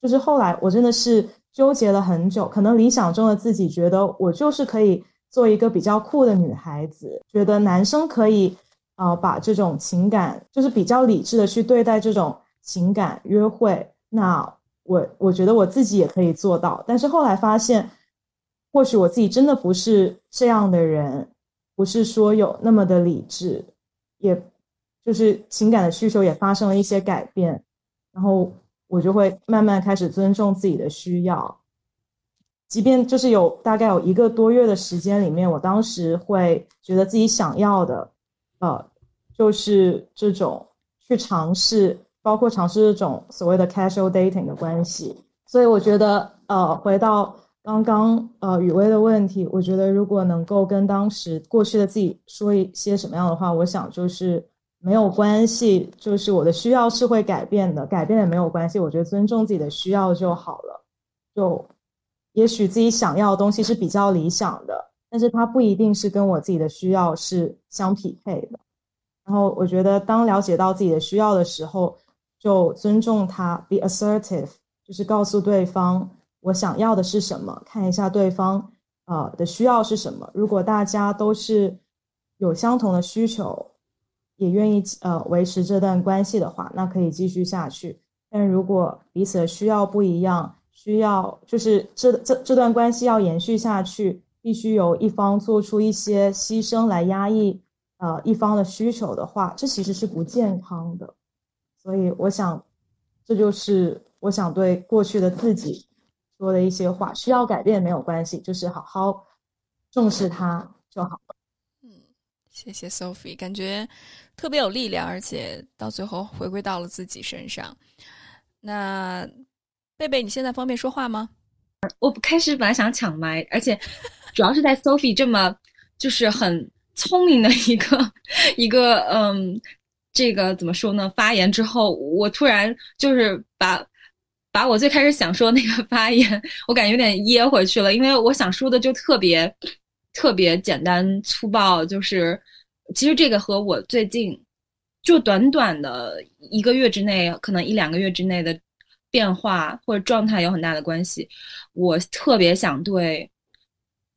就是后来我真的是纠结了很久。可能理想中的自己觉得我就是可以做一个比较酷的女孩子，觉得男生可以啊把这种情感就是比较理智的去对待这种情感约会。那我我觉得我自己也可以做到，但是后来发现。或许我自己真的不是这样的人，不是说有那么的理智，也就是情感的需求也发生了一些改变，然后我就会慢慢开始尊重自己的需要，即便就是有大概有一个多月的时间里面，我当时会觉得自己想要的，呃，就是这种去尝试，包括尝试这种所谓的 casual dating 的关系，所以我觉得，呃，回到。刚刚呃，雨薇的问题，我觉得如果能够跟当时过去的自己说一些什么样的话，我想就是没有关系，就是我的需要是会改变的，改变也没有关系。我觉得尊重自己的需要就好了。就也许自己想要的东西是比较理想的，但是它不一定是跟我自己的需要是相匹配的。然后我觉得当了解到自己的需要的时候，就尊重他，be assertive，就是告诉对方。我想要的是什么？看一下对方，呃的需要是什么。如果大家都是有相同的需求，也愿意呃维持这段关系的话，那可以继续下去。但如果彼此的需要不一样，需要就是这这这段关系要延续下去，必须有一方做出一些牺牲来压抑呃一方的需求的话，这其实是不健康的。所以我想，这就是我想对过去的自己。说的一些话需要改变没有关系，就是好好重视它就好了。嗯，谢谢 Sophie，感觉特别有力量，而且到最后回归到了自己身上。那贝贝，你现在方便说话吗？我开始本来想抢麦，而且主要是在 Sophie 这么就是很聪明的一个一个嗯，这个怎么说呢？发言之后，我突然就是把。把我最开始想说那个发言，我感觉有点噎回去了，因为我想说的就特别特别简单粗暴，就是其实这个和我最近就短短的一个月之内，可能一两个月之内的变化或者状态有很大的关系。我特别想对，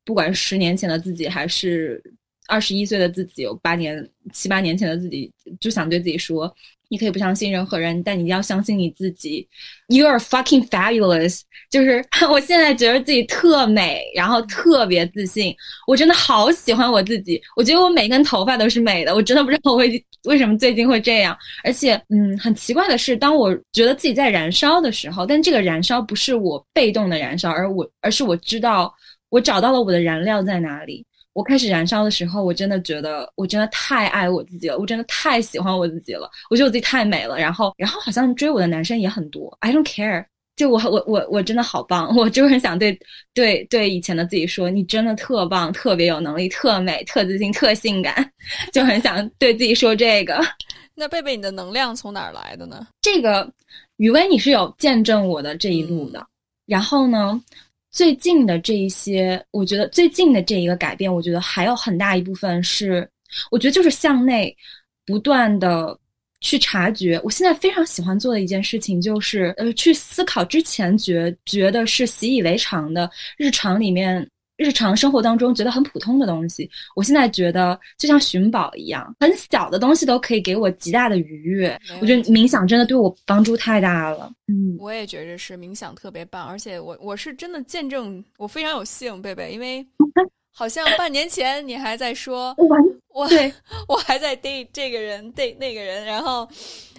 不管是十年前的自己，还是二十一岁的自己，有八年七八年前的自己，就想对自己说。你可以不相信任何人，但你一定要相信你自己。You are fucking fabulous！<laughs> 就是 <laughs> 我现在觉得自己特美，然后特别自信。我真的好喜欢我自己。我觉得我每根头发都是美的。我真的不知道我为什么最近会这样。而且，嗯，很奇怪的是，当我觉得自己在燃烧的时候，但这个燃烧不是我被动的燃烧，而我而是我知道我找到了我的燃料在哪里。我开始燃烧的时候，我真的觉得我真的太爱我自己了，我真的太喜欢我自己了，我觉得我自己太美了。然后，然后好像追我的男生也很多，I don't care，就我我我我真的好棒，我就很想对对对以前的自己说，你真的特棒，特别有能力，特美，特自信，特性感，就很想对自己说这个。那贝贝，你的能量从哪儿来的呢？这个雨薇，你是有见证我的这一路的，然后呢？最近的这一些，我觉得最近的这一个改变，我觉得还有很大一部分是，我觉得就是向内不断的去察觉。我现在非常喜欢做的一件事情，就是呃，去思考之前觉觉得是习以为常的日常里面。日常生活当中觉得很普通的东西，我现在觉得就像寻宝一样，很小的东西都可以给我极大的愉悦。我觉得冥想真的对我帮助太大了。嗯，我也觉着是冥想特别棒，而且我我是真的见证，我非常有幸，贝贝，因为 <laughs> 好像半年前你还在说，我对 <laughs> 我还在 date 这个人 date 那个人，然后。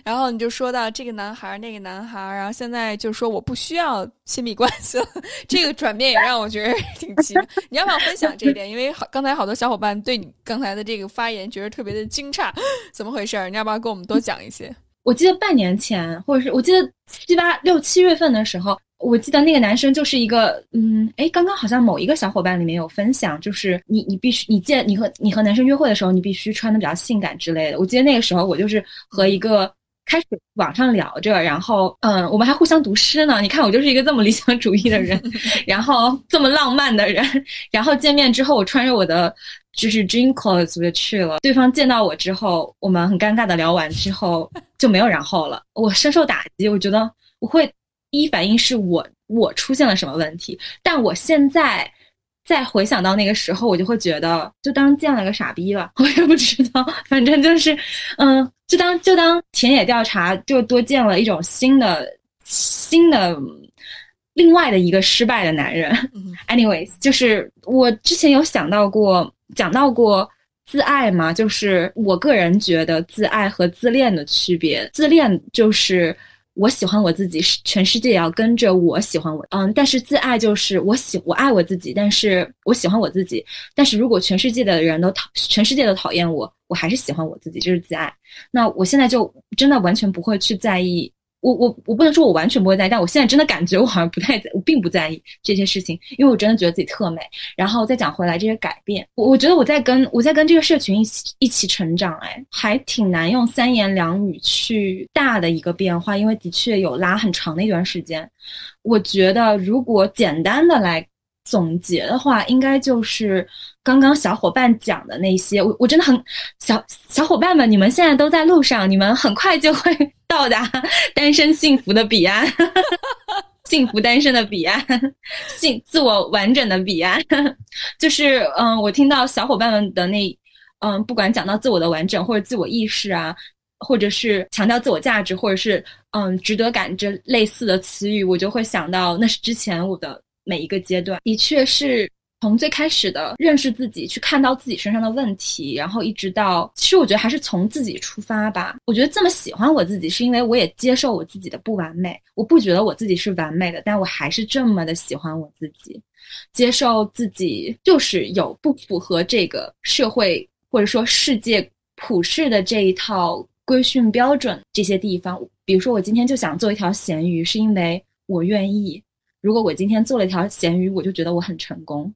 然后你就说到这个男孩那个男孩然后现在就说我不需要亲密关系了，<laughs> 这个转变也让我觉得挺奇妙。你要不要分享这一点？因为好刚才好多小伙伴对你刚才的这个发言觉得特别的惊诧，怎么回事？你要不要跟我们多讲一些？我记得半年前，或者是我记得七八六七月份的时候，我记得那个男生就是一个，嗯，哎，刚刚好像某一个小伙伴里面有分享，就是你你必须你见你和你和男生约会的时候，你必须穿的比较性感之类的。我记得那个时候我就是和一个。开始网上聊着，然后嗯，我们还互相读诗呢。你看，我就是一个这么理想主义的人，<laughs> 然后这么浪漫的人。<laughs> 然后见面之后，我穿着我的就是 dream clothes 就去了。对方见到我之后，我们很尴尬的聊完之后就没有然后了。我深受打击，我觉得我会第一反应是我我出现了什么问题。但我现在再回想到那个时候，我就会觉得就当见了个傻逼吧。<laughs> 我也不知道，反正就是嗯。就当就当田野调查，就多见了一种新的新的另外的一个失败的男人。Anyways，就是我之前有想到过讲到过自爱嘛，就是我个人觉得自爱和自恋的区别。自恋就是我喜欢我自己，全世界也要跟着我喜欢我。嗯，但是自爱就是我喜我爱我自己，但是我喜欢我自己。但是如果全世界的人都讨，全世界都讨厌我，我还是喜欢我自己，这是自爱。那我现在就真的完全不会去在意。我我我不能说我完全不会在意，但我现在真的感觉我好像不太在，我并不在意这些事情，因为我真的觉得自己特美。然后再讲回来这些改变，我我觉得我在跟我在跟这个社群一起一起成长，哎，还挺难用三言两语去大的一个变化，因为的确有拉很长的一段时间。我觉得如果简单的来总结的话，应该就是刚刚小伙伴讲的那些，我我真的很小小伙伴们，你们现在都在路上，你们很快就会。<laughs> 到达单身幸福的彼岸，<laughs> 幸福单身的彼岸，幸自我完整的彼岸，<laughs> 就是嗯，我听到小伙伴们的那嗯，不管讲到自我的完整或者自我意识啊，或者是强调自我价值，或者是嗯值得感这类似的词语，我就会想到那是之前我的每一个阶段，的确是。从最开始的认识自己，去看到自己身上的问题，然后一直到，其实我觉得还是从自己出发吧。我觉得这么喜欢我自己，是因为我也接受我自己的不完美。我不觉得我自己是完美的，但我还是这么的喜欢我自己，接受自己就是有不符合这个社会或者说世界普世的这一套规训标准这些地方。比如说，我今天就想做一条咸鱼，是因为我愿意。如果我今天做了一条咸鱼，我就觉得我很成功。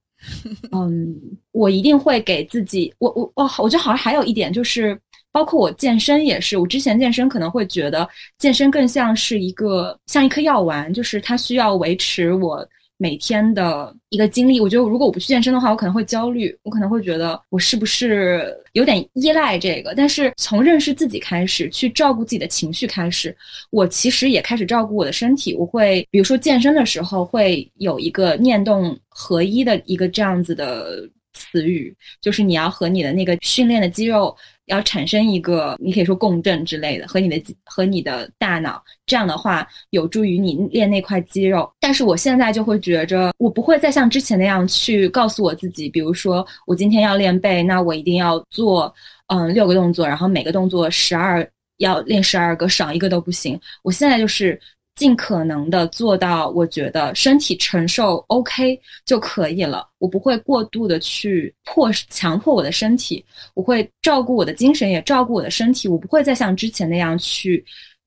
嗯，我一定会给自己，我我我，我觉得好像还有一点就是，包括我健身也是，我之前健身可能会觉得健身更像是一个像一颗药丸，就是它需要维持我。每天的一个经历，我觉得如果我不去健身的话，我可能会焦虑，我可能会觉得我是不是有点依赖这个。但是从认识自己开始，去照顾自己的情绪开始，我其实也开始照顾我的身体。我会比如说健身的时候会有一个念动合一的一个这样子的词语，就是你要和你的那个训练的肌肉。要产生一个，你可以说共振之类的，和你的和你的大脑，这样的话有助于你练那块肌肉。但是我现在就会觉着，我不会再像之前那样去告诉我自己，比如说我今天要练背，那我一定要做嗯六个动作，然后每个动作十二要练十二个，少一个都不行。我现在就是。尽可能的做到，我觉得身体承受 OK 就可以了。我不会过度的去迫强迫我的身体，我会照顾我的精神，也照顾我的身体。我不会再像之前那样去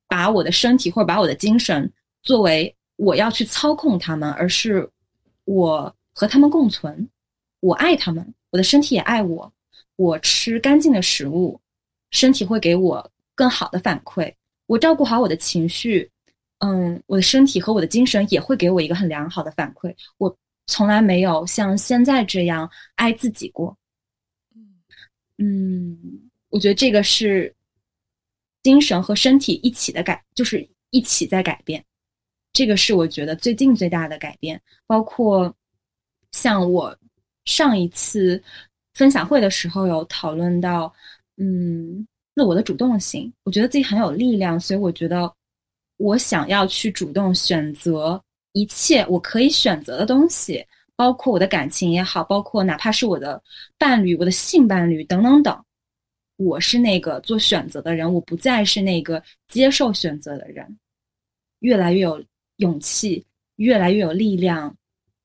把我的身体或者把我的精神作为我要去操控他们，而是我和他们共存。我爱他们，我的身体也爱我。我吃干净的食物，身体会给我更好的反馈。我照顾好我的情绪。嗯，我的身体和我的精神也会给我一个很良好的反馈。我从来没有像现在这样爱自己过。嗯，我觉得这个是精神和身体一起的改，就是一起在改变。这个是我觉得最近最大的改变。包括像我上一次分享会的时候有讨论到，嗯，自我的主动性，我觉得自己很有力量，所以我觉得。我想要去主动选择一切我可以选择的东西，包括我的感情也好，包括哪怕是我的伴侣、我的性伴侣等等等。我是那个做选择的人，我不再是那个接受选择的人。越来越有勇气，越来越有力量，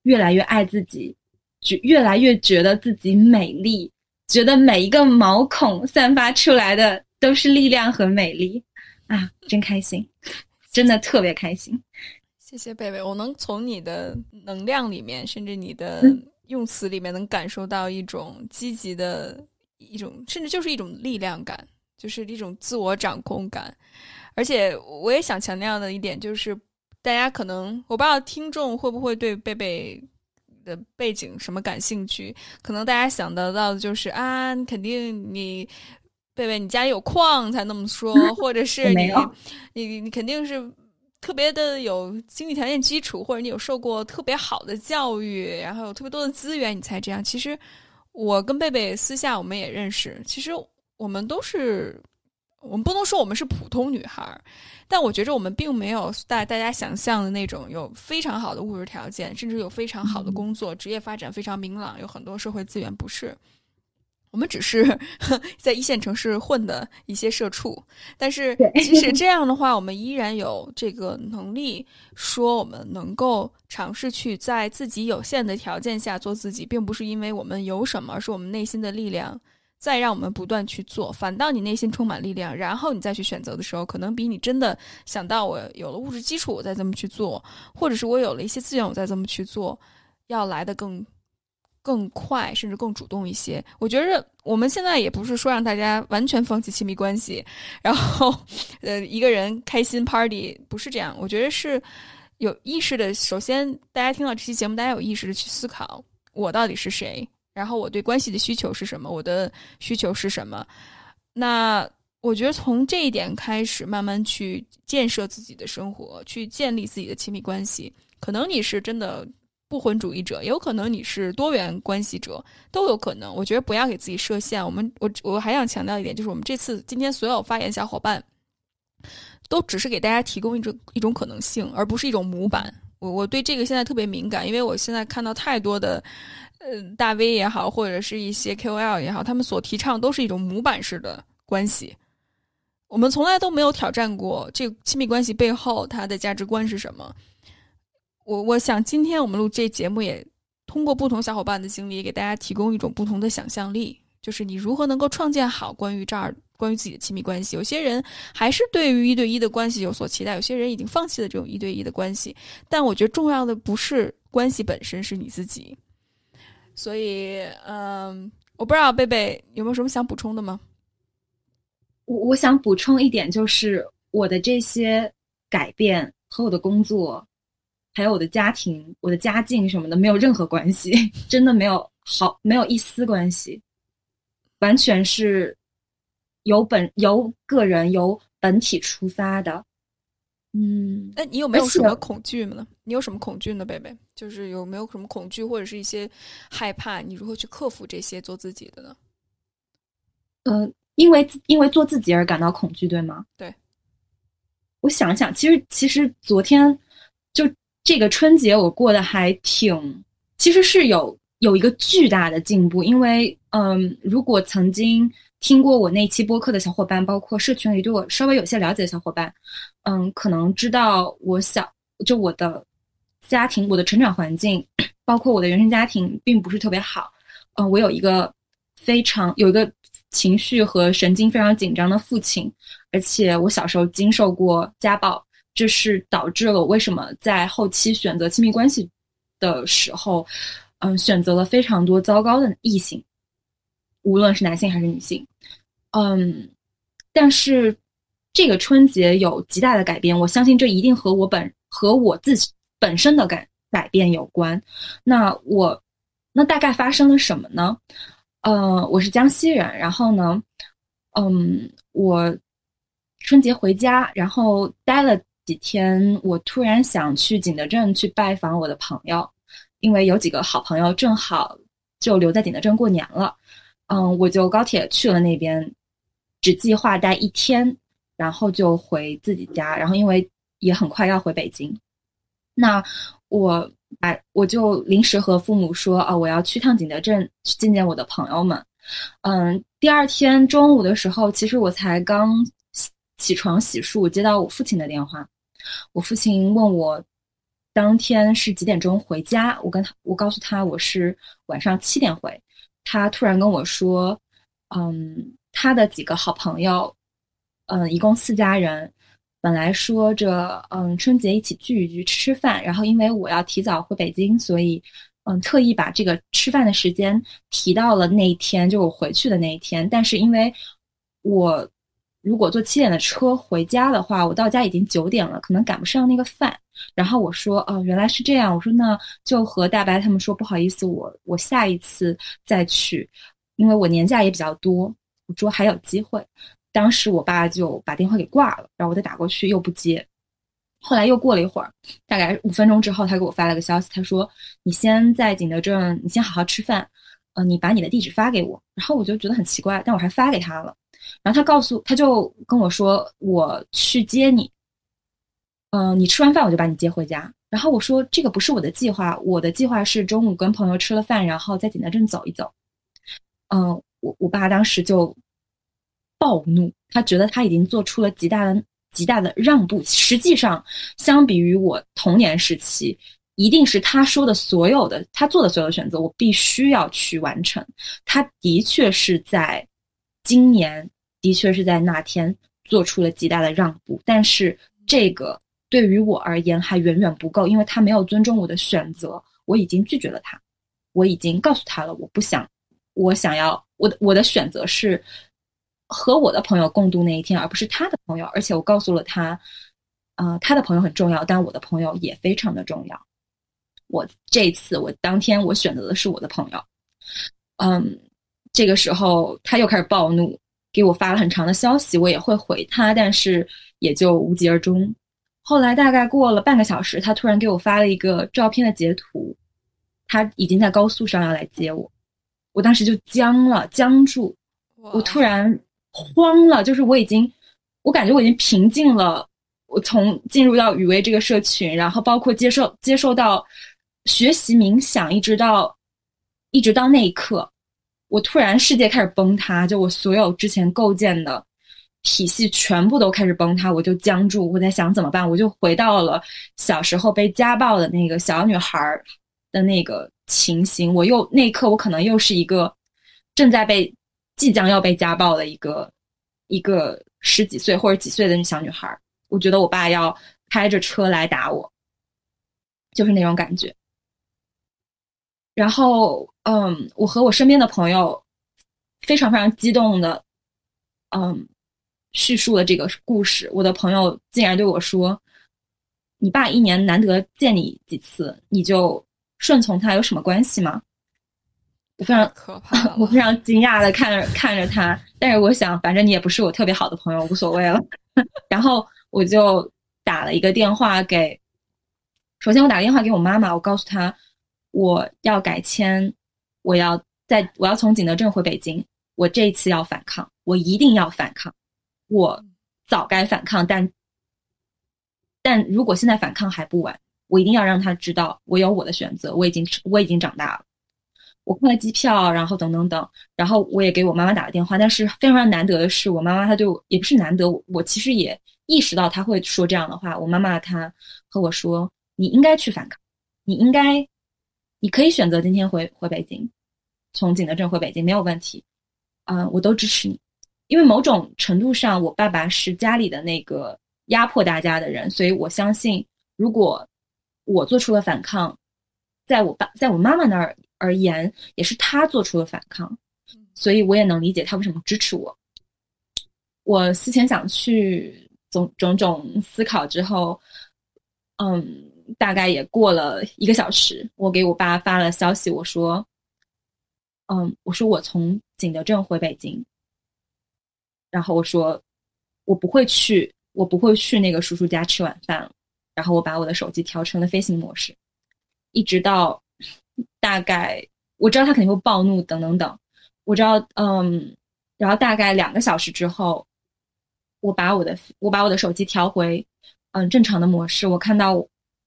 越来越爱自己，就越来越觉得自己美丽，觉得每一个毛孔散发出来的都是力量和美丽啊！真开心。真的特别开心，谢谢贝贝。我能从你的能量里面，甚至你的用词里面，能感受到一种积极的一种，甚至就是一种力量感，就是一种自我掌控感。而且，我也想强调的一点就是，大家可能我不知道听众会不会对贝贝的背景什么感兴趣，可能大家想得到的就是啊，肯定你。贝贝，你家里有矿才那么说，<laughs> 或者是你，你你肯定是特别的有经济条件基础，或者你有受过特别好的教育，然后有特别多的资源，你才这样。其实我跟贝贝私下我们也认识，其实我们都是，我们不能说我们是普通女孩，但我觉着我们并没有大大家想象的那种有非常好的物质条件，甚至有非常好的工作，职业发展非常明朗，有很多社会资源，不是。我们只是 <laughs> 在一线城市混的一些社畜，但是即使这样的话，我们依然有这个能力，说我们能够尝试去在自己有限的条件下做自己，并不是因为我们有什么，而是我们内心的力量在让我们不断去做。反倒你内心充满力量，然后你再去选择的时候，可能比你真的想到我有了物质基础，我再这么去做，或者是我有了一些资源，我再这么去做，要来的更。更快，甚至更主动一些。我觉着我们现在也不是说让大家完全放弃亲密关系，然后呃一个人开心 party，不是这样。我觉得是有意识的。首先，大家听到这期节目，大家有意识的去思考我到底是谁，然后我对关系的需求是什么，我的需求是什么。那我觉得从这一点开始，慢慢去建设自己的生活，去建立自己的亲密关系。可能你是真的。不婚主义者，也有可能你是多元关系者，都有可能。我觉得不要给自己设限。我们，我我还想强调一点，就是我们这次今天所有发言小伙伴，都只是给大家提供一种一种可能性，而不是一种模板。我我对这个现在特别敏感，因为我现在看到太多的，呃，大 V 也好，或者是一些 KOL 也好，他们所提倡都是一种模板式的关系。我们从来都没有挑战过这亲密关系背后它的价值观是什么。我我想今天我们录这节目，也通过不同小伙伴的经历，给大家提供一种不同的想象力，就是你如何能够创建好关于这儿关于自己的亲密关系。有些人还是对于一对一的关系有所期待，有些人已经放弃了这种一对一的关系。但我觉得重要的不是关系本身，是你自己。所以，嗯，我不知道贝贝有没有什么想补充的吗？我我想补充一点，就是我的这些改变和我的工作。还有我的家庭、我的家境什么的，没有任何关系，<laughs> 真的没有好，没有一丝关系，完全是由本由个人由本体出发的。嗯，那你有没有什么恐惧呢？你有什么恐惧呢，贝贝？就是有没有什么恐惧或者是一些害怕？你如何去克服这些做自己的呢？嗯，因为因为做自己而感到恐惧，对吗？对。我想想，其实其实昨天就。这个春节我过得还挺，其实是有有一个巨大的进步，因为嗯，如果曾经听过我那期播客的小伙伴，包括社群里对我稍微有些了解的小伙伴，嗯，可能知道我小就我的家庭，我的成长环境，包括我的原生家庭，并不是特别好，嗯，我有一个非常有一个情绪和神经非常紧张的父亲，而且我小时候经受过家暴。这是导致了我为什么在后期选择亲密关系的时候，嗯，选择了非常多糟糕的异性，无论是男性还是女性，嗯，但是这个春节有极大的改变，我相信这一定和我本和我自己本身的改改变有关。那我那大概发生了什么呢？呃，我是江西人，然后呢，嗯，我春节回家，然后待了。几天，我突然想去景德镇去拜访我的朋友，因为有几个好朋友正好就留在景德镇过年了。嗯，我就高铁去了那边，只计划待一天，然后就回自己家。然后因为也很快要回北京，那我把我就临时和父母说啊，我要去趟景德镇去见见我的朋友们。嗯，第二天中午的时候，其实我才刚起床洗漱，接到我父亲的电话。我父亲问我当天是几点钟回家，我跟他我告诉他我是晚上七点回。他突然跟我说，嗯，他的几个好朋友，嗯，一共四家人，本来说着嗯春节一起聚一聚吃吃饭，然后因为我要提早回北京，所以嗯特意把这个吃饭的时间提到了那一天，就我回去的那一天。但是因为我。如果坐七点的车回家的话，我到家已经九点了，可能赶不上那个饭。然后我说：“哦，原来是这样。”我说：“那就和大白他们说，不好意思，我我下一次再去，因为我年假也比较多。”我说还有机会。当时我爸就把电话给挂了，然后我再打过去又不接。后来又过了一会儿，大概五分钟之后，他给我发了个消息，他说：“你先在景德镇，你先好好吃饭，呃，你把你的地址发给我。”然后我就觉得很奇怪，但我还发给他了。然后他告诉，他就跟我说，我去接你。嗯，你吃完饭我就把你接回家。然后我说，这个不是我的计划，我的计划是中午跟朋友吃了饭，然后在景德镇走一走。嗯，我我爸当时就暴怒，他觉得他已经做出了极大的极大的让步。实际上，相比于我童年时期，一定是他说的所有的，他做的所有的选择，我必须要去完成。他的确是在今年，的确是在那天做出了极大的让步，但是这个对于我而言还远远不够，因为他没有尊重我的选择，我已经拒绝了他，我已经告诉他了，我不想，我想要我的我的选择是和我的朋友共度那一天，而不是他的朋友，而且我告诉了他，啊、他的朋友很重要，但我的朋友也非常的重要。我这次，我当天我选择的是我的朋友，嗯，这个时候他又开始暴怒，给我发了很长的消息，我也会回他，但是也就无疾而终。后来大概过了半个小时，他突然给我发了一个照片的截图，他已经在高速上要来接我，我当时就僵了，僵住，我突然慌了，就是我已经，我感觉我已经平静了。我从进入到雨薇这个社群，然后包括接受接受到学习冥想，一直到一直到那一刻，我突然世界开始崩塌，就我所有之前构建的体系全部都开始崩塌，我就僵住，我在想怎么办，我就回到了小时候被家暴的那个小女孩儿的那个情形，我又那一刻我可能又是一个正在被即将要被家暴的一个一个十几岁或者几岁的小女孩儿。我觉得我爸要开着车来打我，就是那种感觉。然后，嗯，我和我身边的朋友非常非常激动的，嗯，叙述了这个故事。我的朋友竟然对我说：“你爸一年难得见你几次，你就顺从他有什么关系吗？”我非常可怕，我非常惊讶的看着看着他，但是我想，反正你也不是我特别好的朋友，无所谓了。<laughs> 然后。我就打了一个电话给，首先我打个电话给我妈妈，我告诉她我要改签，我要在我要从景德镇回北京，我这一次要反抗，我一定要反抗，我早该反抗，但但如果现在反抗还不晚，我一定要让他知道我有我的选择，我已经我已经长大了，我看了机票，然后等等等，然后我也给我妈妈打了电话，但是非常非常难得的是，我妈妈她对我也不是难得，我其实也。意识到她会说这样的话，我妈妈她和我说：“你应该去反抗，你应该，你可以选择今天回回北京，从景德镇回北京没有问题，嗯，我都支持你。因为某种程度上，我爸爸是家里的那个压迫大家的人，所以我相信，如果我做出了反抗，在我爸在我妈妈那儿而言，也是他做出了反抗，所以我也能理解他为什么支持我。我思前想去。”种种种思考之后，嗯，大概也过了一个小时，我给我爸发了消息，我说，嗯，我说我从景德镇回北京，然后我说我不会去，我不会去那个叔叔家吃晚饭了，然后我把我的手机调成了飞行模式，一直到大概我知道他肯定会暴怒，等等等，我知道，嗯，然后大概两个小时之后。我把我的我把我的手机调回，嗯，正常的模式。我看到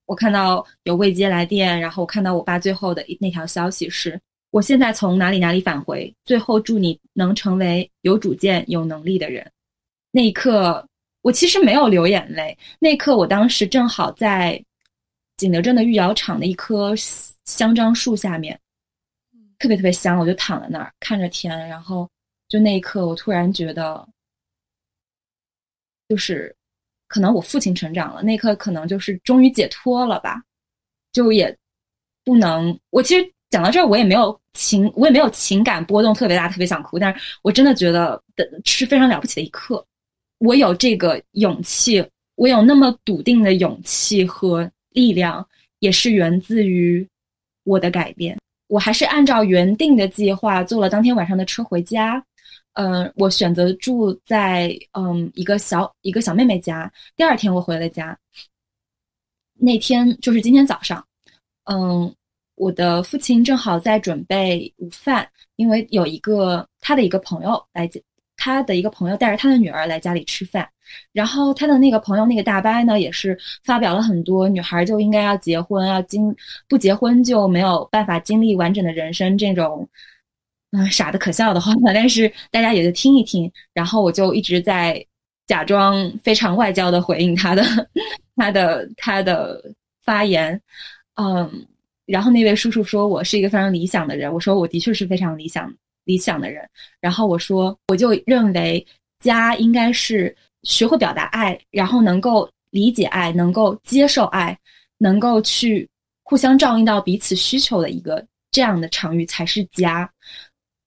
我看到有未接来电，然后我看到我爸最后的那条消息是：我现在从哪里哪里返回，最后祝你能成为有主见、有能力的人。那一刻，我其实没有流眼泪。那一刻，我当时正好在景德镇的御窑厂的一棵香樟树下面，特别特别香。我就躺在那儿看着天，然后就那一刻，我突然觉得。就是，可能我父亲成长了，那刻可能就是终于解脱了吧，就也不能。我其实讲到这儿，我也没有情，我也没有情感波动特别大，特别想哭。但是我真的觉得的是非常了不起的一刻。我有这个勇气，我有那么笃定的勇气和力量，也是源自于我的改变。我还是按照原定的计划坐了当天晚上的车回家。嗯，我选择住在嗯一个小一个小妹妹家。第二天我回了家。那天就是今天早上，嗯，我的父亲正好在准备午饭，因为有一个他的一个朋友来，他的一个朋友带着他的女儿来家里吃饭。然后他的那个朋友那个大伯呢，也是发表了很多女孩就应该要结婚，要经不结婚就没有办法经历完整的人生这种。嗯傻的可笑的话，但是大家也就听一听。然后我就一直在假装非常外交的回应他的他的他的发言，嗯。然后那位叔叔说我是一个非常理想的人，我说我的确是非常理想理想的人。然后我说我就认为家应该是学会表达爱，然后能够理解爱，能够接受爱，能够去互相照应到彼此需求的一个这样的场域才是家。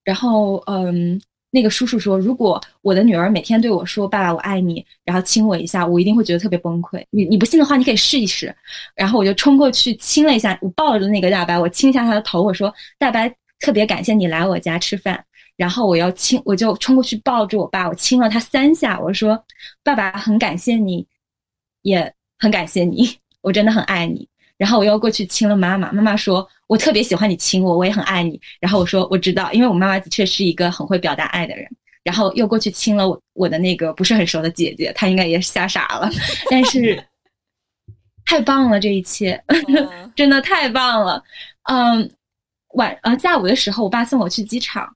然后嗯。那个叔叔说：“如果我的女儿每天对我说‘爸爸，我爱你’，然后亲我一下，我一定会觉得特别崩溃。你你不信的话，你可以试一试。”然后我就冲过去亲了一下，我抱着那个大白，我亲一下他的头，我说：“大白，特别感谢你来我家吃饭。”然后我要亲，我就冲过去抱住我爸，我亲了他三下，我说：“爸爸，很感谢你，也很感谢你，我真的很爱你。”然后我又过去亲了妈妈，妈妈说：“我特别喜欢你亲我，我也很爱你。”然后我说：“我知道，因为我妈妈的确是一个很会表达爱的人。”然后又过去亲了我我的那个不是很熟的姐姐，她应该也是吓傻了，但是太棒了，这一切 <laughs> 真的太棒了。嗯，晚呃下午的时候，我爸送我去机场，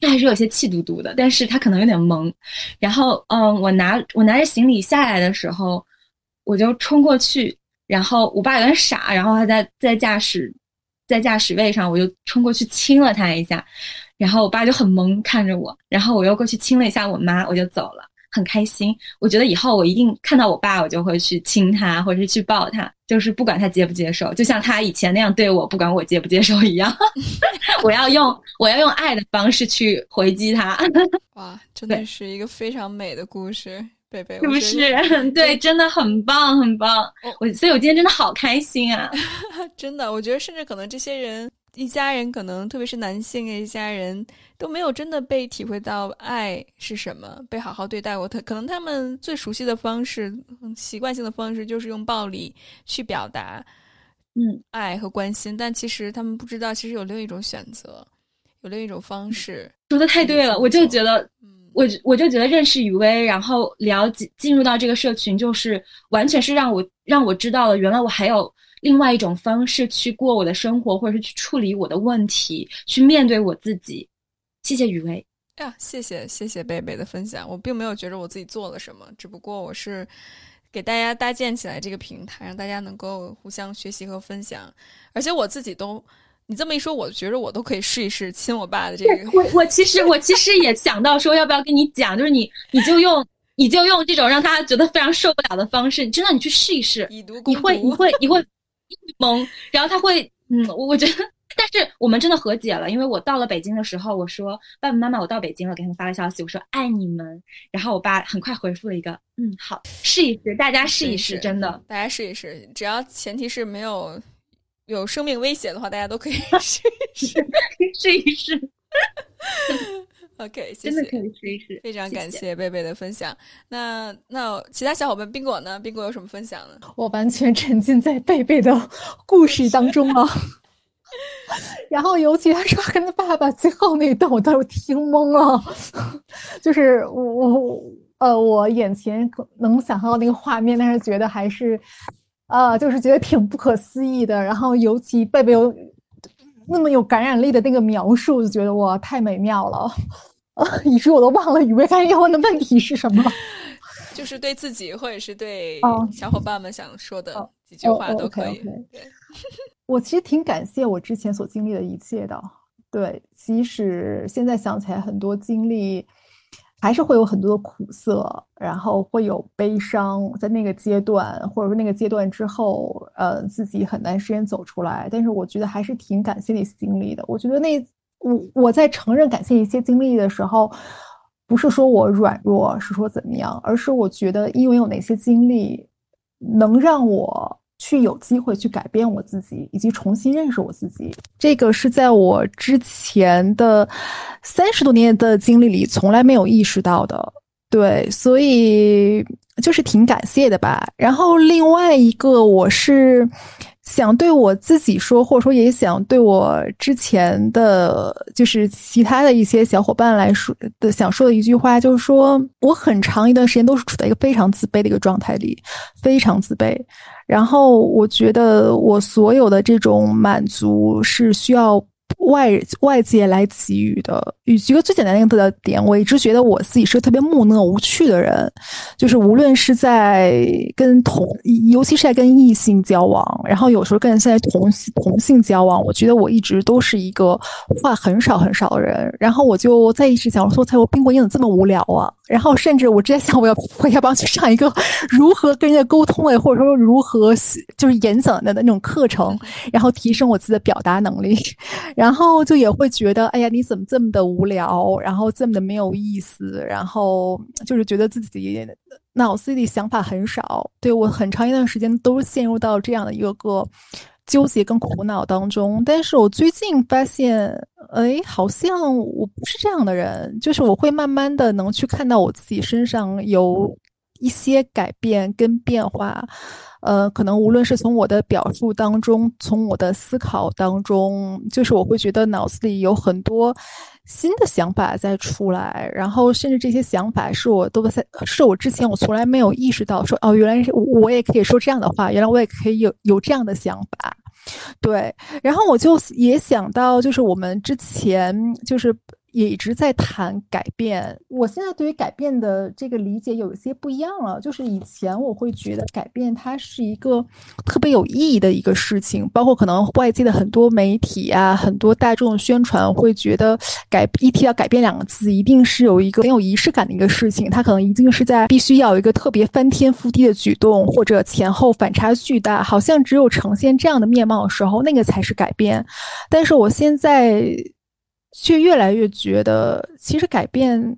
他还是有些气嘟嘟的，但是他可能有点懵。然后嗯，我拿我拿着行李下来的时候，我就冲过去。然后我爸有点傻，然后他在在驾驶，在驾驶位上，我就冲过去亲了他一下，然后我爸就很懵看着我，然后我又过去亲了一下我妈，我就走了，很开心。我觉得以后我一定看到我爸，我就会去亲他，或者是去抱他，就是不管他接不接受，就像他以前那样对我，不管我接不接受一样，<laughs> 我要用我要用爱的方式去回击他。哇，真的是一个非常美的故事。贝贝，是不是？<laughs> 对，真的很棒，很棒。我，所以我今天真的好开心啊！<laughs> 真的，我觉得甚至可能这些人一家人，可能特别是男性的一家人，都没有真的被体会到爱是什么，被好好对待过。他可能他们最熟悉的方式、习惯性的方式，就是用暴力去表达，嗯，爱和关心。但其实他们不知道，其实有另一种选择，有另一种方式。说的太对了，我就觉得。我我就觉得认识雨薇，然后了解进入到这个社群，就是完全是让我让我知道了，原来我还有另外一种方式去过我的生活，或者是去处理我的问题，去面对我自己。谢谢雨薇呀，谢谢谢谢贝贝的分享。我并没有觉得我自己做了什么，只不过我是给大家搭建起来这个平台，让大家能够互相学习和分享，而且我自己都。你这么一说，我觉着我都可以试一试亲我爸的这个。我我其实 <laughs> 我其实也想到说，要不要跟你讲，就是你你就用你就用这种让他觉得非常受不了的方式，真的你去试一试，你会你会你会懵，然后他会嗯，我觉得，但是我们真的和解了，因为我到了北京的时候，我说爸爸妈妈，我到北京了，给他们发了消息，我说爱你们，然后我爸很快回复了一个嗯好，试一试，大家试一试，真的，大家试一试，只要前提是没有。有生命危险的话，大家都可以 <laughs> 试一试，试一试。OK，真的可以试一试。非常感谢贝贝的分享。那那其他小伙伴，宾果呢？宾果有什么分享呢？我完全沉浸在贝贝的故事当中了。然后尤其他说跟他爸爸最后那一段，我都听懵了。就是我我呃，我眼前能想象到那个画面，但是觉得还是。啊，就是觉得挺不可思议的，然后尤其贝贝有那么有感染力的那个描述，就觉得哇，太美妙了，<laughs> 以至于我都忘了雨薇刚才要问的问题是什么，<laughs> 就是对自己或者是对小伙伴们想说的几句话都可以。<laughs> 我其实挺感谢我之前所经历的一切的，对，即使现在想起来很多经历。还是会有很多苦涩，然后会有悲伤，在那个阶段，或者说那个阶段之后，呃，自己很难时间走出来。但是我觉得还是挺感谢那些经历的。我觉得那我我在承认感谢一些经历的时候，不是说我软弱，是说怎么样，而是我觉得因为有哪些经历能让我。去有机会去改变我自己，以及重新认识我自己，这个是在我之前的三十多年的经历里从来没有意识到的。对，所以就是挺感谢的吧。然后另外一个，我是。想对我自己说，或者说也想对我之前的就是其他的一些小伙伴来说的，想说的一句话，就是说我很长一段时间都是处在一个非常自卑的一个状态里，非常自卑。然后我觉得我所有的这种满足是需要外外界来给予的。举个最简单的一个点，我一直觉得我自己是个特别木讷无趣的人，就是无论是在跟同，尤其是在跟异性交往，然后有时候跟现在同同性交往，我觉得我一直都是一个话很少很少的人。然后我就在一直想说，我冰果你怎么这么无聊啊？<laughs> 然后甚至我直接想，我要我要不要去上一个如何跟人家沟通的，或者说如何就是演讲的那种课程，然后提升我自己的表达能力。<laughs> 然后就也会觉得，哎呀，你怎么这么的无聊，然后这么的没有意思，然后就是觉得自己脑子里想法很少。对我很长一段时间都陷入到这样的一个个纠结跟苦恼当中。但是我最近发现，哎，好像我不是这样的人，就是我会慢慢的能去看到我自己身上有一些改变跟变化。呃，可能无论是从我的表述当中，从我的思考当中，就是我会觉得脑子里有很多新的想法在出来，然后甚至这些想法是我都在，是我之前我从来没有意识到，说哦，原来是我也可以说这样的话，原来我也可以有有这样的想法，对，然后我就也想到，就是我们之前就是。也一直在谈改变。我现在对于改变的这个理解有一些不一样了。就是以前我会觉得改变它是一个特别有意义的一个事情，包括可能外界的很多媒体啊、很多大众宣传会觉得改一提到改变两个字，一定是有一个很有仪式感的一个事情。它可能一定是在必须要有一个特别翻天覆地的举动，或者前后反差巨大，好像只有呈现这样的面貌的时候，那个才是改变。但是我现在。却越来越觉得，其实改变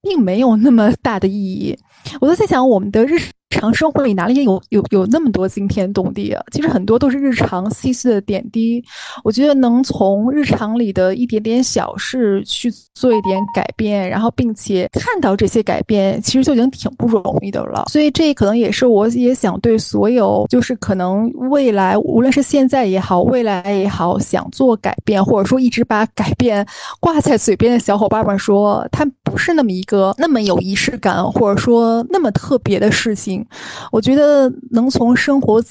并没有那么大的意义。我都在想，我们的日。日常生活里哪里有有有那么多惊天动地啊？其实很多都是日常细碎的点滴。我觉得能从日常里的一点点小事去做一点改变，然后并且看到这些改变，其实就已经挺不容易的了。所以这可能也是我也想对所有就是可能未来无论是现在也好，未来也好，想做改变或者说一直把改变挂在嘴边的小伙伴们说，它不是那么一个那么有仪式感，或者说那么特别的事情。我觉得能从生活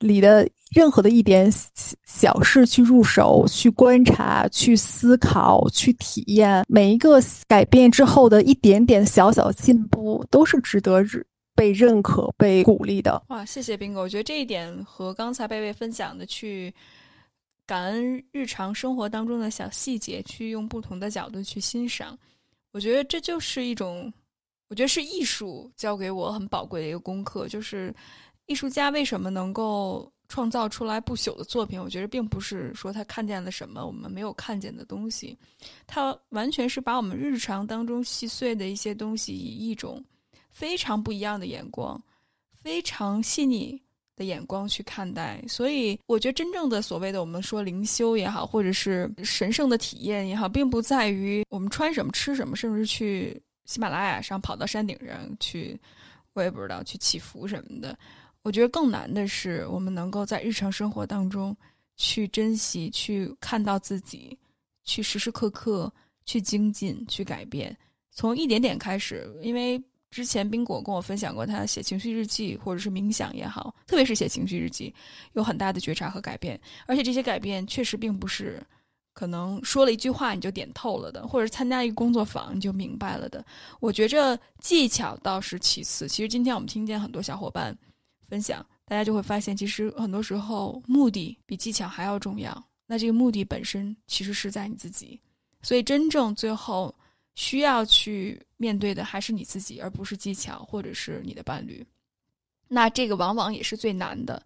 里的任何的一点小事去入手，去观察，去思考，去体验，每一个改变之后的一点点小小进步，都是值得被认可、被鼓励的。哇，谢谢斌哥！我觉得这一点和刚才贝贝分享的去感恩日常生活当中的小细节，去用不同的角度去欣赏，我觉得这就是一种。我觉得是艺术教给我很宝贵的一个功课，就是艺术家为什么能够创造出来不朽的作品？我觉得并不是说他看见了什么我们没有看见的东西，他完全是把我们日常当中细碎的一些东西，以一种非常不一样的眼光、非常细腻的眼光去看待。所以，我觉得真正的所谓的我们说灵修也好，或者是神圣的体验也好，并不在于我们穿什么、吃什么，甚至去。喜马拉雅上跑到山顶上去，我也不知道去祈福什么的。我觉得更难的是，我们能够在日常生活当中去珍惜、去看到自己，去时时刻刻去精进、去改变，从一点点开始。因为之前冰果跟我分享过，他写情绪日记或者是冥想也好，特别是写情绪日记，有很大的觉察和改变。而且这些改变确实并不是。可能说了一句话你就点透了的，或者参加一个工作坊你就明白了的。我觉着技巧倒是其次。其实今天我们听见很多小伙伴分享，大家就会发现，其实很多时候目的比技巧还要重要。那这个目的本身其实是在你自己，所以真正最后需要去面对的还是你自己，而不是技巧或者是你的伴侣。那这个往往也是最难的。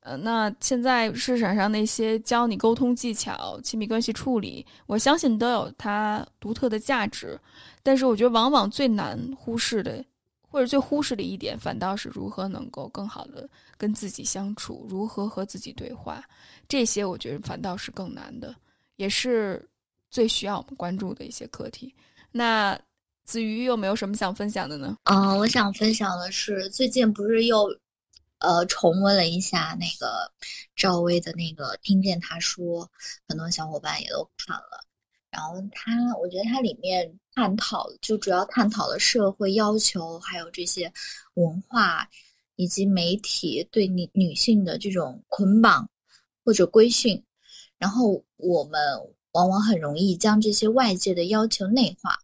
呃，那现在市场上那些教你沟通技巧、亲密关系处理，我相信都有它独特的价值。但是，我觉得往往最难忽视的，或者最忽视的一点，反倒是如何能够更好的跟自己相处，如何和自己对话。这些我觉得反倒是更难的，也是最需要我们关注的一些课题。那子瑜有没有什么想分享的呢？嗯，我想分享的是，最近不是又。呃，重温了一下那个赵薇的那个，听见她说，很多小伙伴也都看了。然后她，我觉得它里面探讨，就主要探讨了社会要求，还有这些文化以及媒体对女女性的这种捆绑或者规训。然后我们。往往很容易将这些外界的要求内化，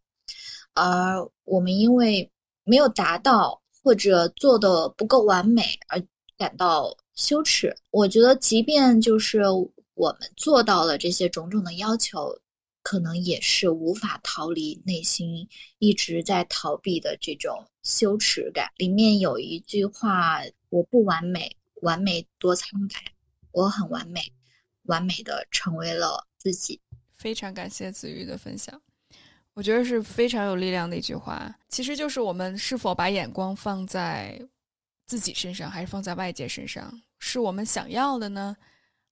而我们因为没有达到或者做的不够完美而感到羞耻。我觉得，即便就是我们做到了这些种种的要求，可能也是无法逃离内心一直在逃避的这种羞耻感。里面有一句话：“我不完美，完美多苍白；我很完美，完美的成为了自己。”非常感谢子瑜的分享，我觉得是非常有力量的一句话。其实就是我们是否把眼光放在自己身上，还是放在外界身上？是我们想要的呢，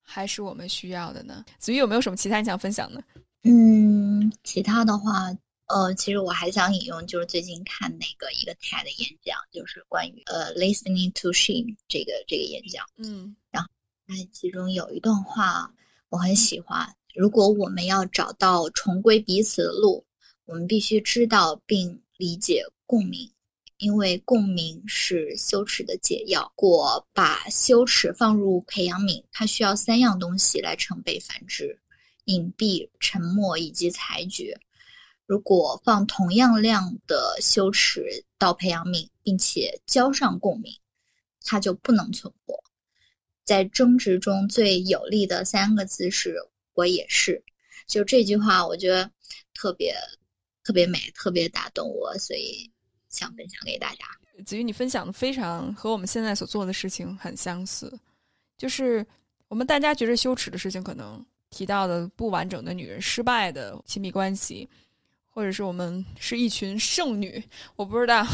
还是我们需要的呢？子瑜有没有什么其他你想分享的？嗯，其他的话，呃，其实我还想引用，就是最近看那个一个 TED 演讲，就是关于呃 listening to shame 这个这个演讲。嗯，然后那其中有一段话我很喜欢。如果我们要找到重归彼此的路，我们必须知道并理解共鸣，因为共鸣是羞耻的解药。如果把羞耻放入培养皿，它需要三样东西来成倍繁殖：隐蔽、沉默以及裁决。如果放同样量的羞耻到培养皿，并且浇上共鸣，它就不能存活。在争执中最有力的三个字是。我也是，就这句话，我觉得特别特别美，特别打动我，所以想分享给大家。子瑜，你分享的非常和我们现在所做的事情很相似，就是我们大家觉得羞耻的事情，可能提到的不完整的女人、失败的亲密关系，或者是我们是一群剩女，我不知道。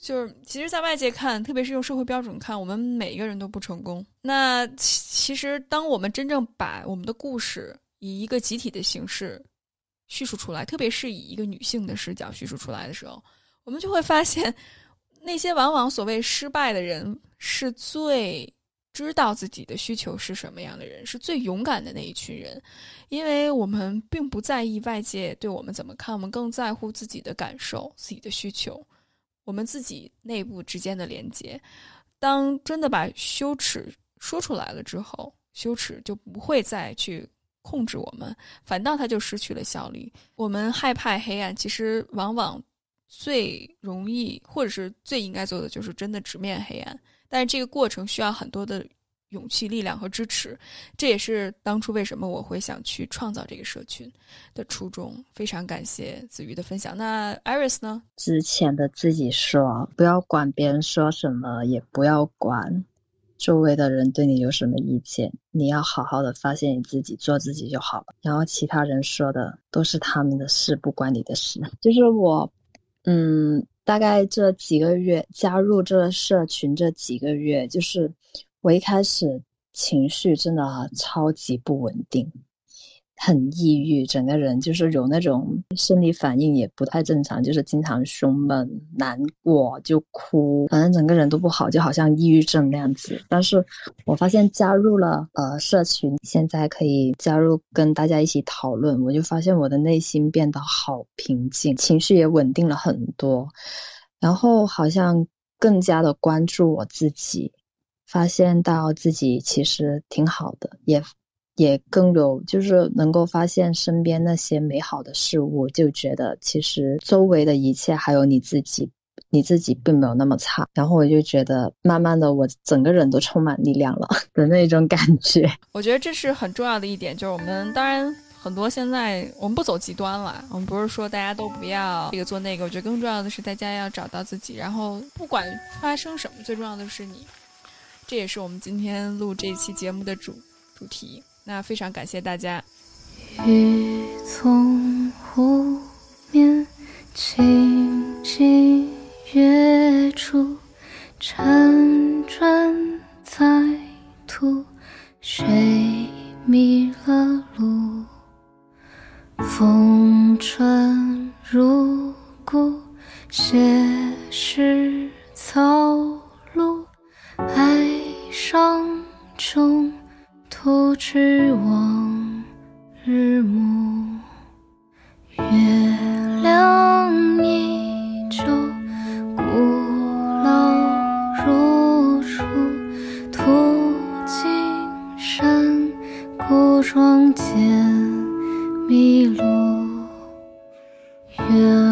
就是其实，在外界看，特别是用社会标准看，我们每一个人都不成功。那其实，当我们真正把我们的故事以一个集体的形式叙述出来，特别是以一个女性的视角叙述出来的时候，我们就会发现，那些往往所谓失败的人，是最知道自己的需求是什么样的人，是最勇敢的那一群人。因为我们并不在意外界对我们怎么看，我们更在乎自己的感受、自己的需求。我们自己内部之间的连接，当真的把羞耻说出来了之后，羞耻就不会再去控制我们，反倒它就失去了效力。我们害怕黑暗，其实往往最容易或者是最应该做的就是真的直面黑暗，但是这个过程需要很多的。勇气、力量和支持，这也是当初为什么我会想去创造这个社群的初衷。非常感谢子瑜的分享。那 Iris 呢？之前的自己说，不要管别人说什么，也不要管周围的人对你有什么意见。你要好好的发现你自己，做自己就好了。然后其他人说的都是他们的事，不关你的事。就是我，嗯，大概这几个月加入这个社群，这几个月就是。我一开始情绪真的超级不稳定，很抑郁，整个人就是有那种生理反应也不太正常，就是经常胸闷、难过就哭，反正整个人都不好，就好像抑郁症那样子。但是我发现加入了呃社群，现在可以加入跟大家一起讨论，我就发现我的内心变得好平静，情绪也稳定了很多，然后好像更加的关注我自己。发现到自己其实挺好的，也也更有就是能够发现身边那些美好的事物，就觉得其实周围的一切还有你自己，你自己并没有那么差。然后我就觉得，慢慢的我整个人都充满力量了的那种感觉。我觉得这是很重要的一点，就是我们当然很多现在我们不走极端了，我们不是说大家都不要这个做那个。我觉得更重要的是大家要找到自己，然后不管发生什么，最重要的是你。这也是我们今天录这期节目的主主题。那非常感谢大家。雨从湖面轻轻跃出，辗转在途，谁迷了路？风穿入骨，斜视草路。哀伤中，徒指望日暮。月亮依旧，古老如初。途经山谷庄间，迷路。愿